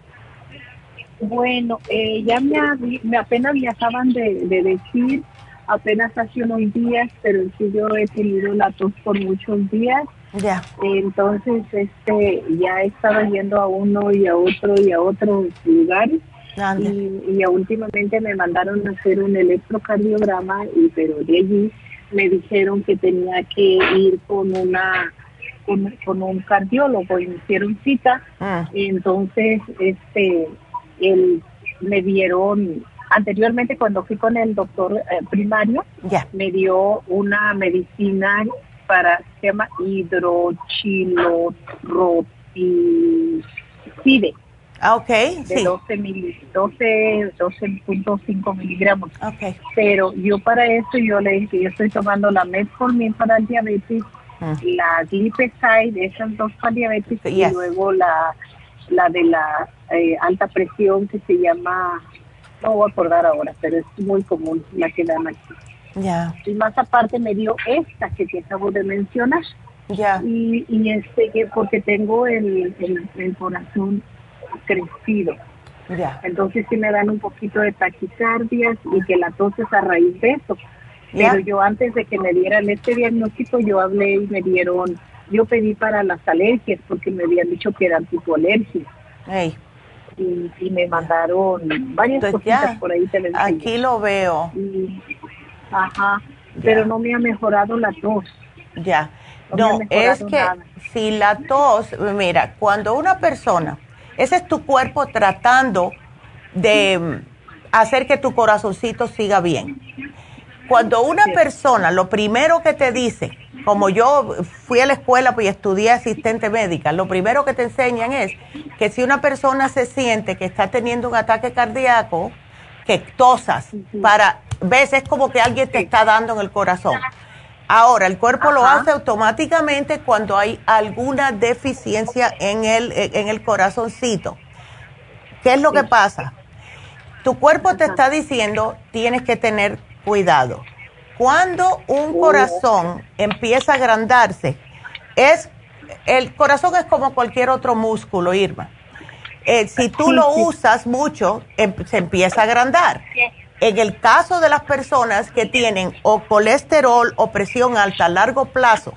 Bueno, eh, ya me, me, apenas me acaban de decir apenas hace unos días, pero sí yo he tenido la tos por muchos días. Ya. Entonces, este, ya he estado yendo a uno y a otro y a otros lugares. Y, y, últimamente me mandaron a hacer un electrocardiograma, y pero de allí me dijeron que tenía que ir con una con, un cardiólogo y me hicieron cita. Ah. Y entonces, este, él, me dieron anteriormente cuando fui con el doctor eh, primario, me dio una medicina para se llama hidrochiloroticide. Ah, ok. De 12 12, 12.5 miligramos. Okay. Pero yo para eso yo le dije, yo estoy tomando la metformin para el diabetes, mm. la glipeside, esas dos para diabetes, y luego la, la de la eh, alta presión que se llama no voy a acordar ahora, pero es muy común la que dan aquí. Ya. Y más aparte me dio esta que te acabo de mencionar. Ya. Y, y este que porque tengo el, el, corazón crecido. Ya. Entonces sí me dan un poquito de taquicardias y que la tos es a raíz de eso. Pero yo antes de que me dieran este diagnóstico, yo hablé y me dieron, yo pedí para las alergias porque me habían dicho que eran tipo alergia. Y, me mandaron varias cositas por ahí. Te aquí lo veo. ajá, pero no me ha mejorado la tos. Ya. No, es que si la tos, mira, cuando una persona, ese es tu cuerpo tratando de hacer que tu corazoncito siga bien. Cuando una persona, lo primero que te dice, como yo fui a la escuela pues, y estudié asistente médica, lo primero que te enseñan es que si una persona se siente que está teniendo un ataque cardíaco, que tosas, para, ves, es como que alguien te está dando en el corazón. Ahora, el cuerpo lo hace automáticamente cuando hay alguna deficiencia en el, en el corazoncito. ¿Qué es lo que pasa? Tu cuerpo te está diciendo, tienes que tener cuidado. Cuando un corazón empieza a agrandarse, es, el corazón es como cualquier otro músculo, Irma. Eh, si tú lo usas mucho, em, se empieza a agrandar. En el caso de las personas que tienen o colesterol o presión alta a largo plazo,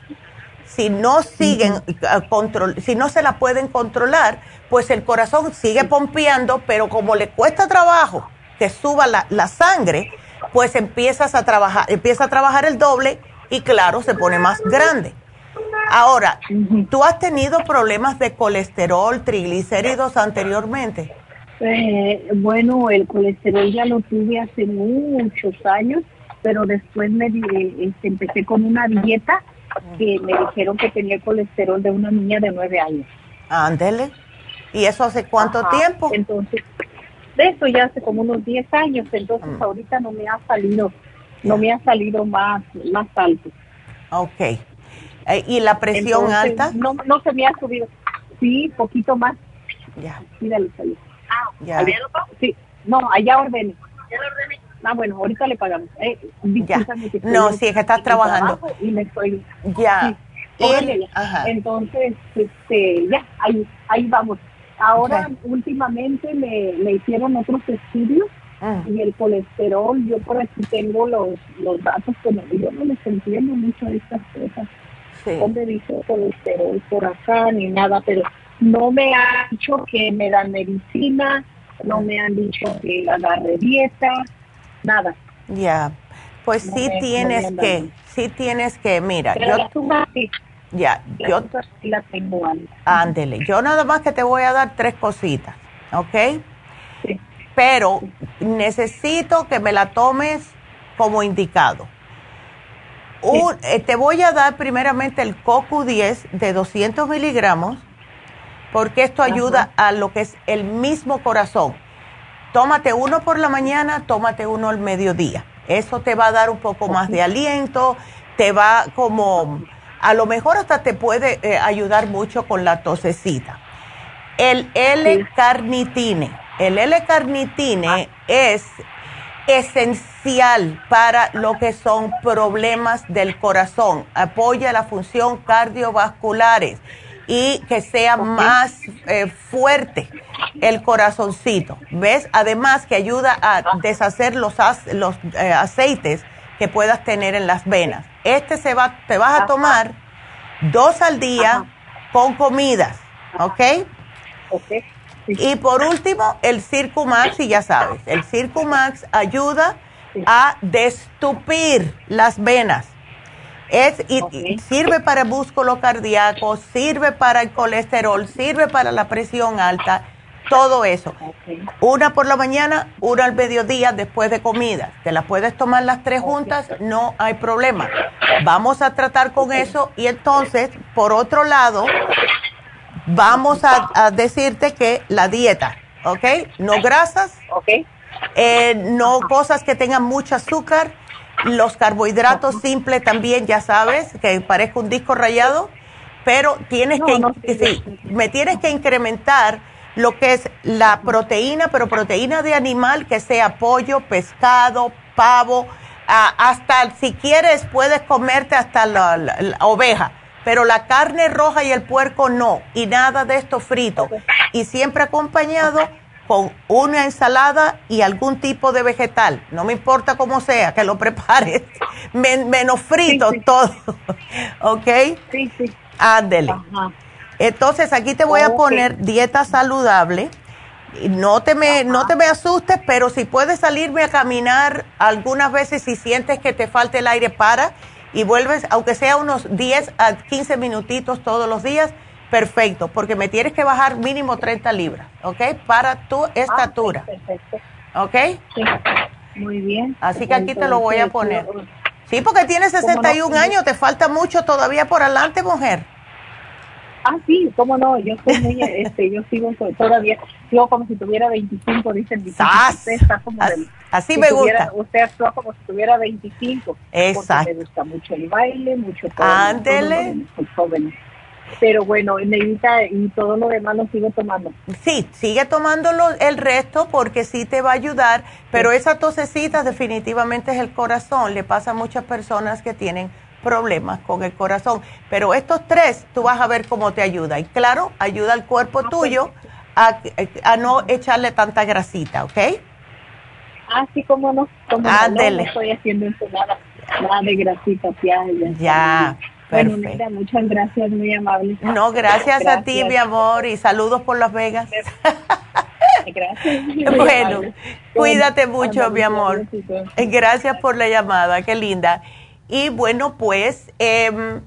si no siguen eh, control, si no se la pueden controlar, pues el corazón sigue pompeando, pero como le cuesta trabajo que suba la, la sangre, pues empiezas a trabajar, empieza a trabajar el doble y claro, se pone más grande. Ahora, ¿tú has tenido problemas de colesterol, triglicéridos anteriormente? Eh, bueno, el colesterol ya lo tuve hace muchos años, pero después me este, empecé con una dieta que me dijeron que tenía colesterol de una niña de nueve años. Ándele. ¿Y eso hace cuánto tiempo? Entonces, de eso ya hace como unos 10 años, entonces mm. ahorita no me ha salido, no me ha salido más, más alto. Ok. Eh, ¿Y la presión alta? No, no se me ha subido. Sí, poquito más. Ya. Míralo, Ah, ya. Sí, no, allá ordené. Ya lo ordené. Ah, bueno, ahorita le pagamos. Eh, ya. No, sí, es que estás trabajando. Y me estoy... Ya. Entonces, este, ya, ahí, ahí vamos. Ahora, últimamente me, me hicieron otros estudios ah. y el colesterol, yo por aquí tengo los, los datos, pero yo no les entiendo mucho de estas cosas. Sí. ¿Dónde dice colesterol por acá ni nada? Pero no me han dicho que me dan medicina, no me han dicho que agarre dieta, nada. Ya, pues sí tienes que, sí tienes que, mira, yo... Ya, yo la tengo Ándele, yo nada más que te voy a dar tres cositas, ¿ok? Sí. Pero necesito que me la tomes como indicado. Eh, te voy a dar primeramente el CoQ10 de 200 miligramos, porque esto ayuda a lo que es el mismo corazón. Tómate uno por la mañana, tómate uno al mediodía. Eso te va a dar un poco más de aliento, te va como a lo mejor hasta te puede eh, ayudar mucho con la tosecita. El L-carnitine. El L-carnitine ah. es esencial para lo que son problemas del corazón. Apoya la función cardiovasculares y que sea más eh, fuerte el corazoncito. ¿Ves? Además que ayuda a ah. deshacer los, los eh, aceites que puedas tener en las venas. Este se va, te vas a tomar dos al día con comidas, ¿ok? Ok. Y por último, el Circumax, y ya sabes, el Circumax ayuda a destupir las venas. Es, y, sirve para el músculo cardíaco, sirve para el colesterol, sirve para la presión alta todo eso. Una por la mañana, una al mediodía después de comida. Te las puedes tomar las tres juntas, no hay problema. Vamos a tratar con eso y entonces, por otro lado, vamos a, decirte que la dieta, ¿ok? No grasas, eh, no cosas que tengan mucho azúcar, los carbohidratos simples también, ya sabes, que parezca un disco rayado, pero tienes que, me tienes que incrementar lo que es la proteína, pero proteína de animal que sea pollo, pescado, pavo, hasta si quieres puedes comerte hasta la, oveja, pero la carne roja y el puerco no, y nada de esto frito. Y siempre acompañado con una ensalada y algún tipo de vegetal. No me importa cómo sea, que lo prepares. menos frito todo. ¿Ok? Sí, sí. Ándele. Entonces aquí te voy a poner dieta saludable no te me, no te me asustes, pero si puedes salirme a caminar algunas veces si sientes que te falta el aire, para y vuelves, aunque sea unos 10 a 15 minutitos todos los días, perfecto, porque me tienes que bajar mínimo 30 libras, ¿ok? Para tu estatura. perfecto. ¿Ok? Sí, muy bien. Así que aquí te lo voy a poner. Sí, porque tienes 61 años, te falta mucho todavía por adelante, mujer. Ah, sí, cómo no, yo soy muy, este, yo sigo todavía, sigo como si tuviera 25, dicen. Usted está como Así me gusta. usted actúa como si tuviera 25. Exacto. Porque me gusta mucho el baile, mucho todo. Ándele. Pero bueno, Neidita, y todo lo demás lo sigo tomando. Sí, sigue tomándolo el resto porque sí te va a ayudar, pero esa tosecita definitivamente es el corazón. Le pasa a muchas personas que tienen problemas con el corazón. Pero estos tres, tú vas a ver cómo te ayuda. Y claro, ayuda al cuerpo ah, tuyo a, a, no echarle tanta grasita, ¿ok? Ah, sí, cómo no. Como no, estoy haciendo nada, nada de grasita, ya. Ya. Bueno, mira, muchas gracias, muy amable. No, gracias, a ti, mi amor, y saludos por Las Vegas. Gracias. bueno, cuídate mucho, mi amor. Gracias por la llamada, qué linda. Y bueno, pues em,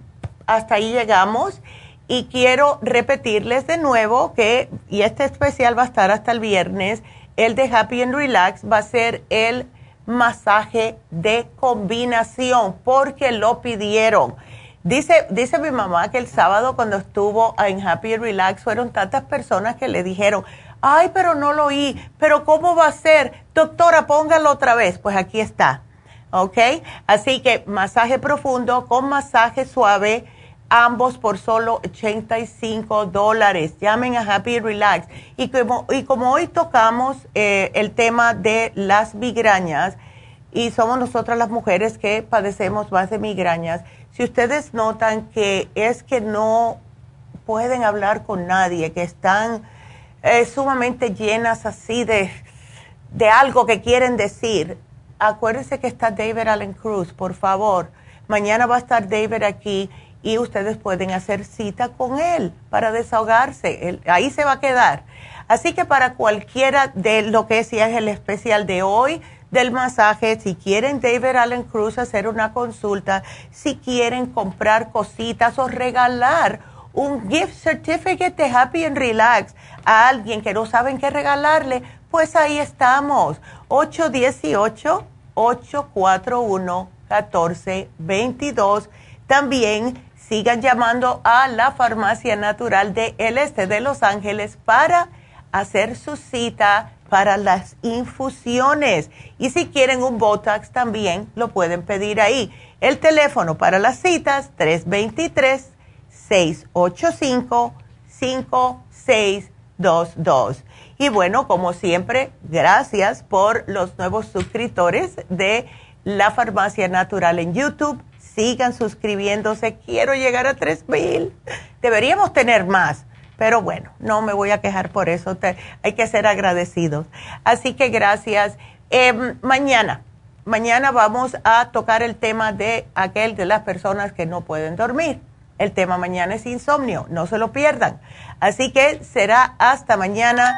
hasta ahí llegamos. Y quiero repetirles de nuevo que, y este especial va a estar hasta el viernes, el de Happy and Relax va a ser el masaje de combinación, porque lo pidieron. Dice, dice mi mamá que el sábado cuando estuvo en Happy and Relax fueron tantas personas que le dijeron, ay, pero no lo oí, pero ¿cómo va a ser? Doctora, póngalo otra vez. Pues aquí está ¿ok? Así que masaje profundo con masaje suave, ambos por solo 85 dólares. Llamen a Happy Relax. Y como, y como hoy tocamos eh, el tema de las migrañas, y somos nosotras las mujeres que padecemos más de migrañas, si ustedes notan que es que no pueden hablar con nadie, que están eh, sumamente llenas así de, de algo que quieren decir, acuérdense que está David Allen Cruz, por favor. Mañana va a estar David aquí y ustedes pueden hacer cita con él para desahogarse. ahí se va a quedar. Así que para cualquiera de lo que decía es el especial de hoy del masaje, si quieren David Allen Cruz hacer una consulta, si quieren comprar cositas o regalar un gift certificate de Happy and Relax a alguien que no saben qué regalarle, pues ahí estamos. 818-841-1422. También sigan llamando a la Farmacia Natural de El Este de Los Ángeles para hacer su cita para las infusiones. Y si quieren un Botox también lo pueden pedir ahí. El teléfono para las citas 323-685-5622. Y bueno, como siempre, gracias por los nuevos suscriptores de La Farmacia Natural en YouTube. Sigan suscribiéndose. Quiero llegar a 3000. Deberíamos tener más. Pero bueno, no me voy a quejar por eso. hay que ser agradecidos. Así que gracias. Em, mañana, mañana vamos a tocar el tema de aquel de las personas que no pueden dormir. El tema mañana es insomnio. No se lo pierdan. Así que será hasta mañana.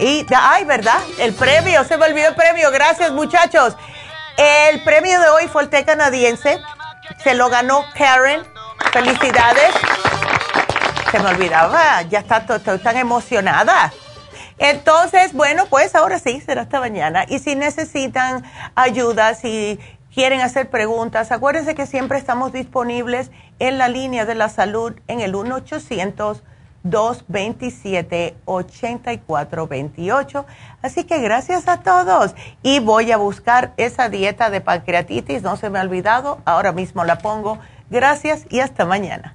Y, ay, ¿verdad? El premio, se me olvidó el premio. Gracias, muchachos. El premio de hoy fue el canadiense. Se lo ganó Karen. Felicidades. Se me olvidaba, ya está estoy tan emocionada. Entonces, bueno, pues ahora sí, será hasta mañana. Y si necesitan ayuda, si quieren hacer preguntas, acuérdense que siempre estamos disponibles en la línea de la salud en el 1 800 227-8428. Así que gracias a todos. Y voy a buscar esa dieta de pancreatitis, no se me ha olvidado, ahora mismo la pongo. Gracias y hasta mañana.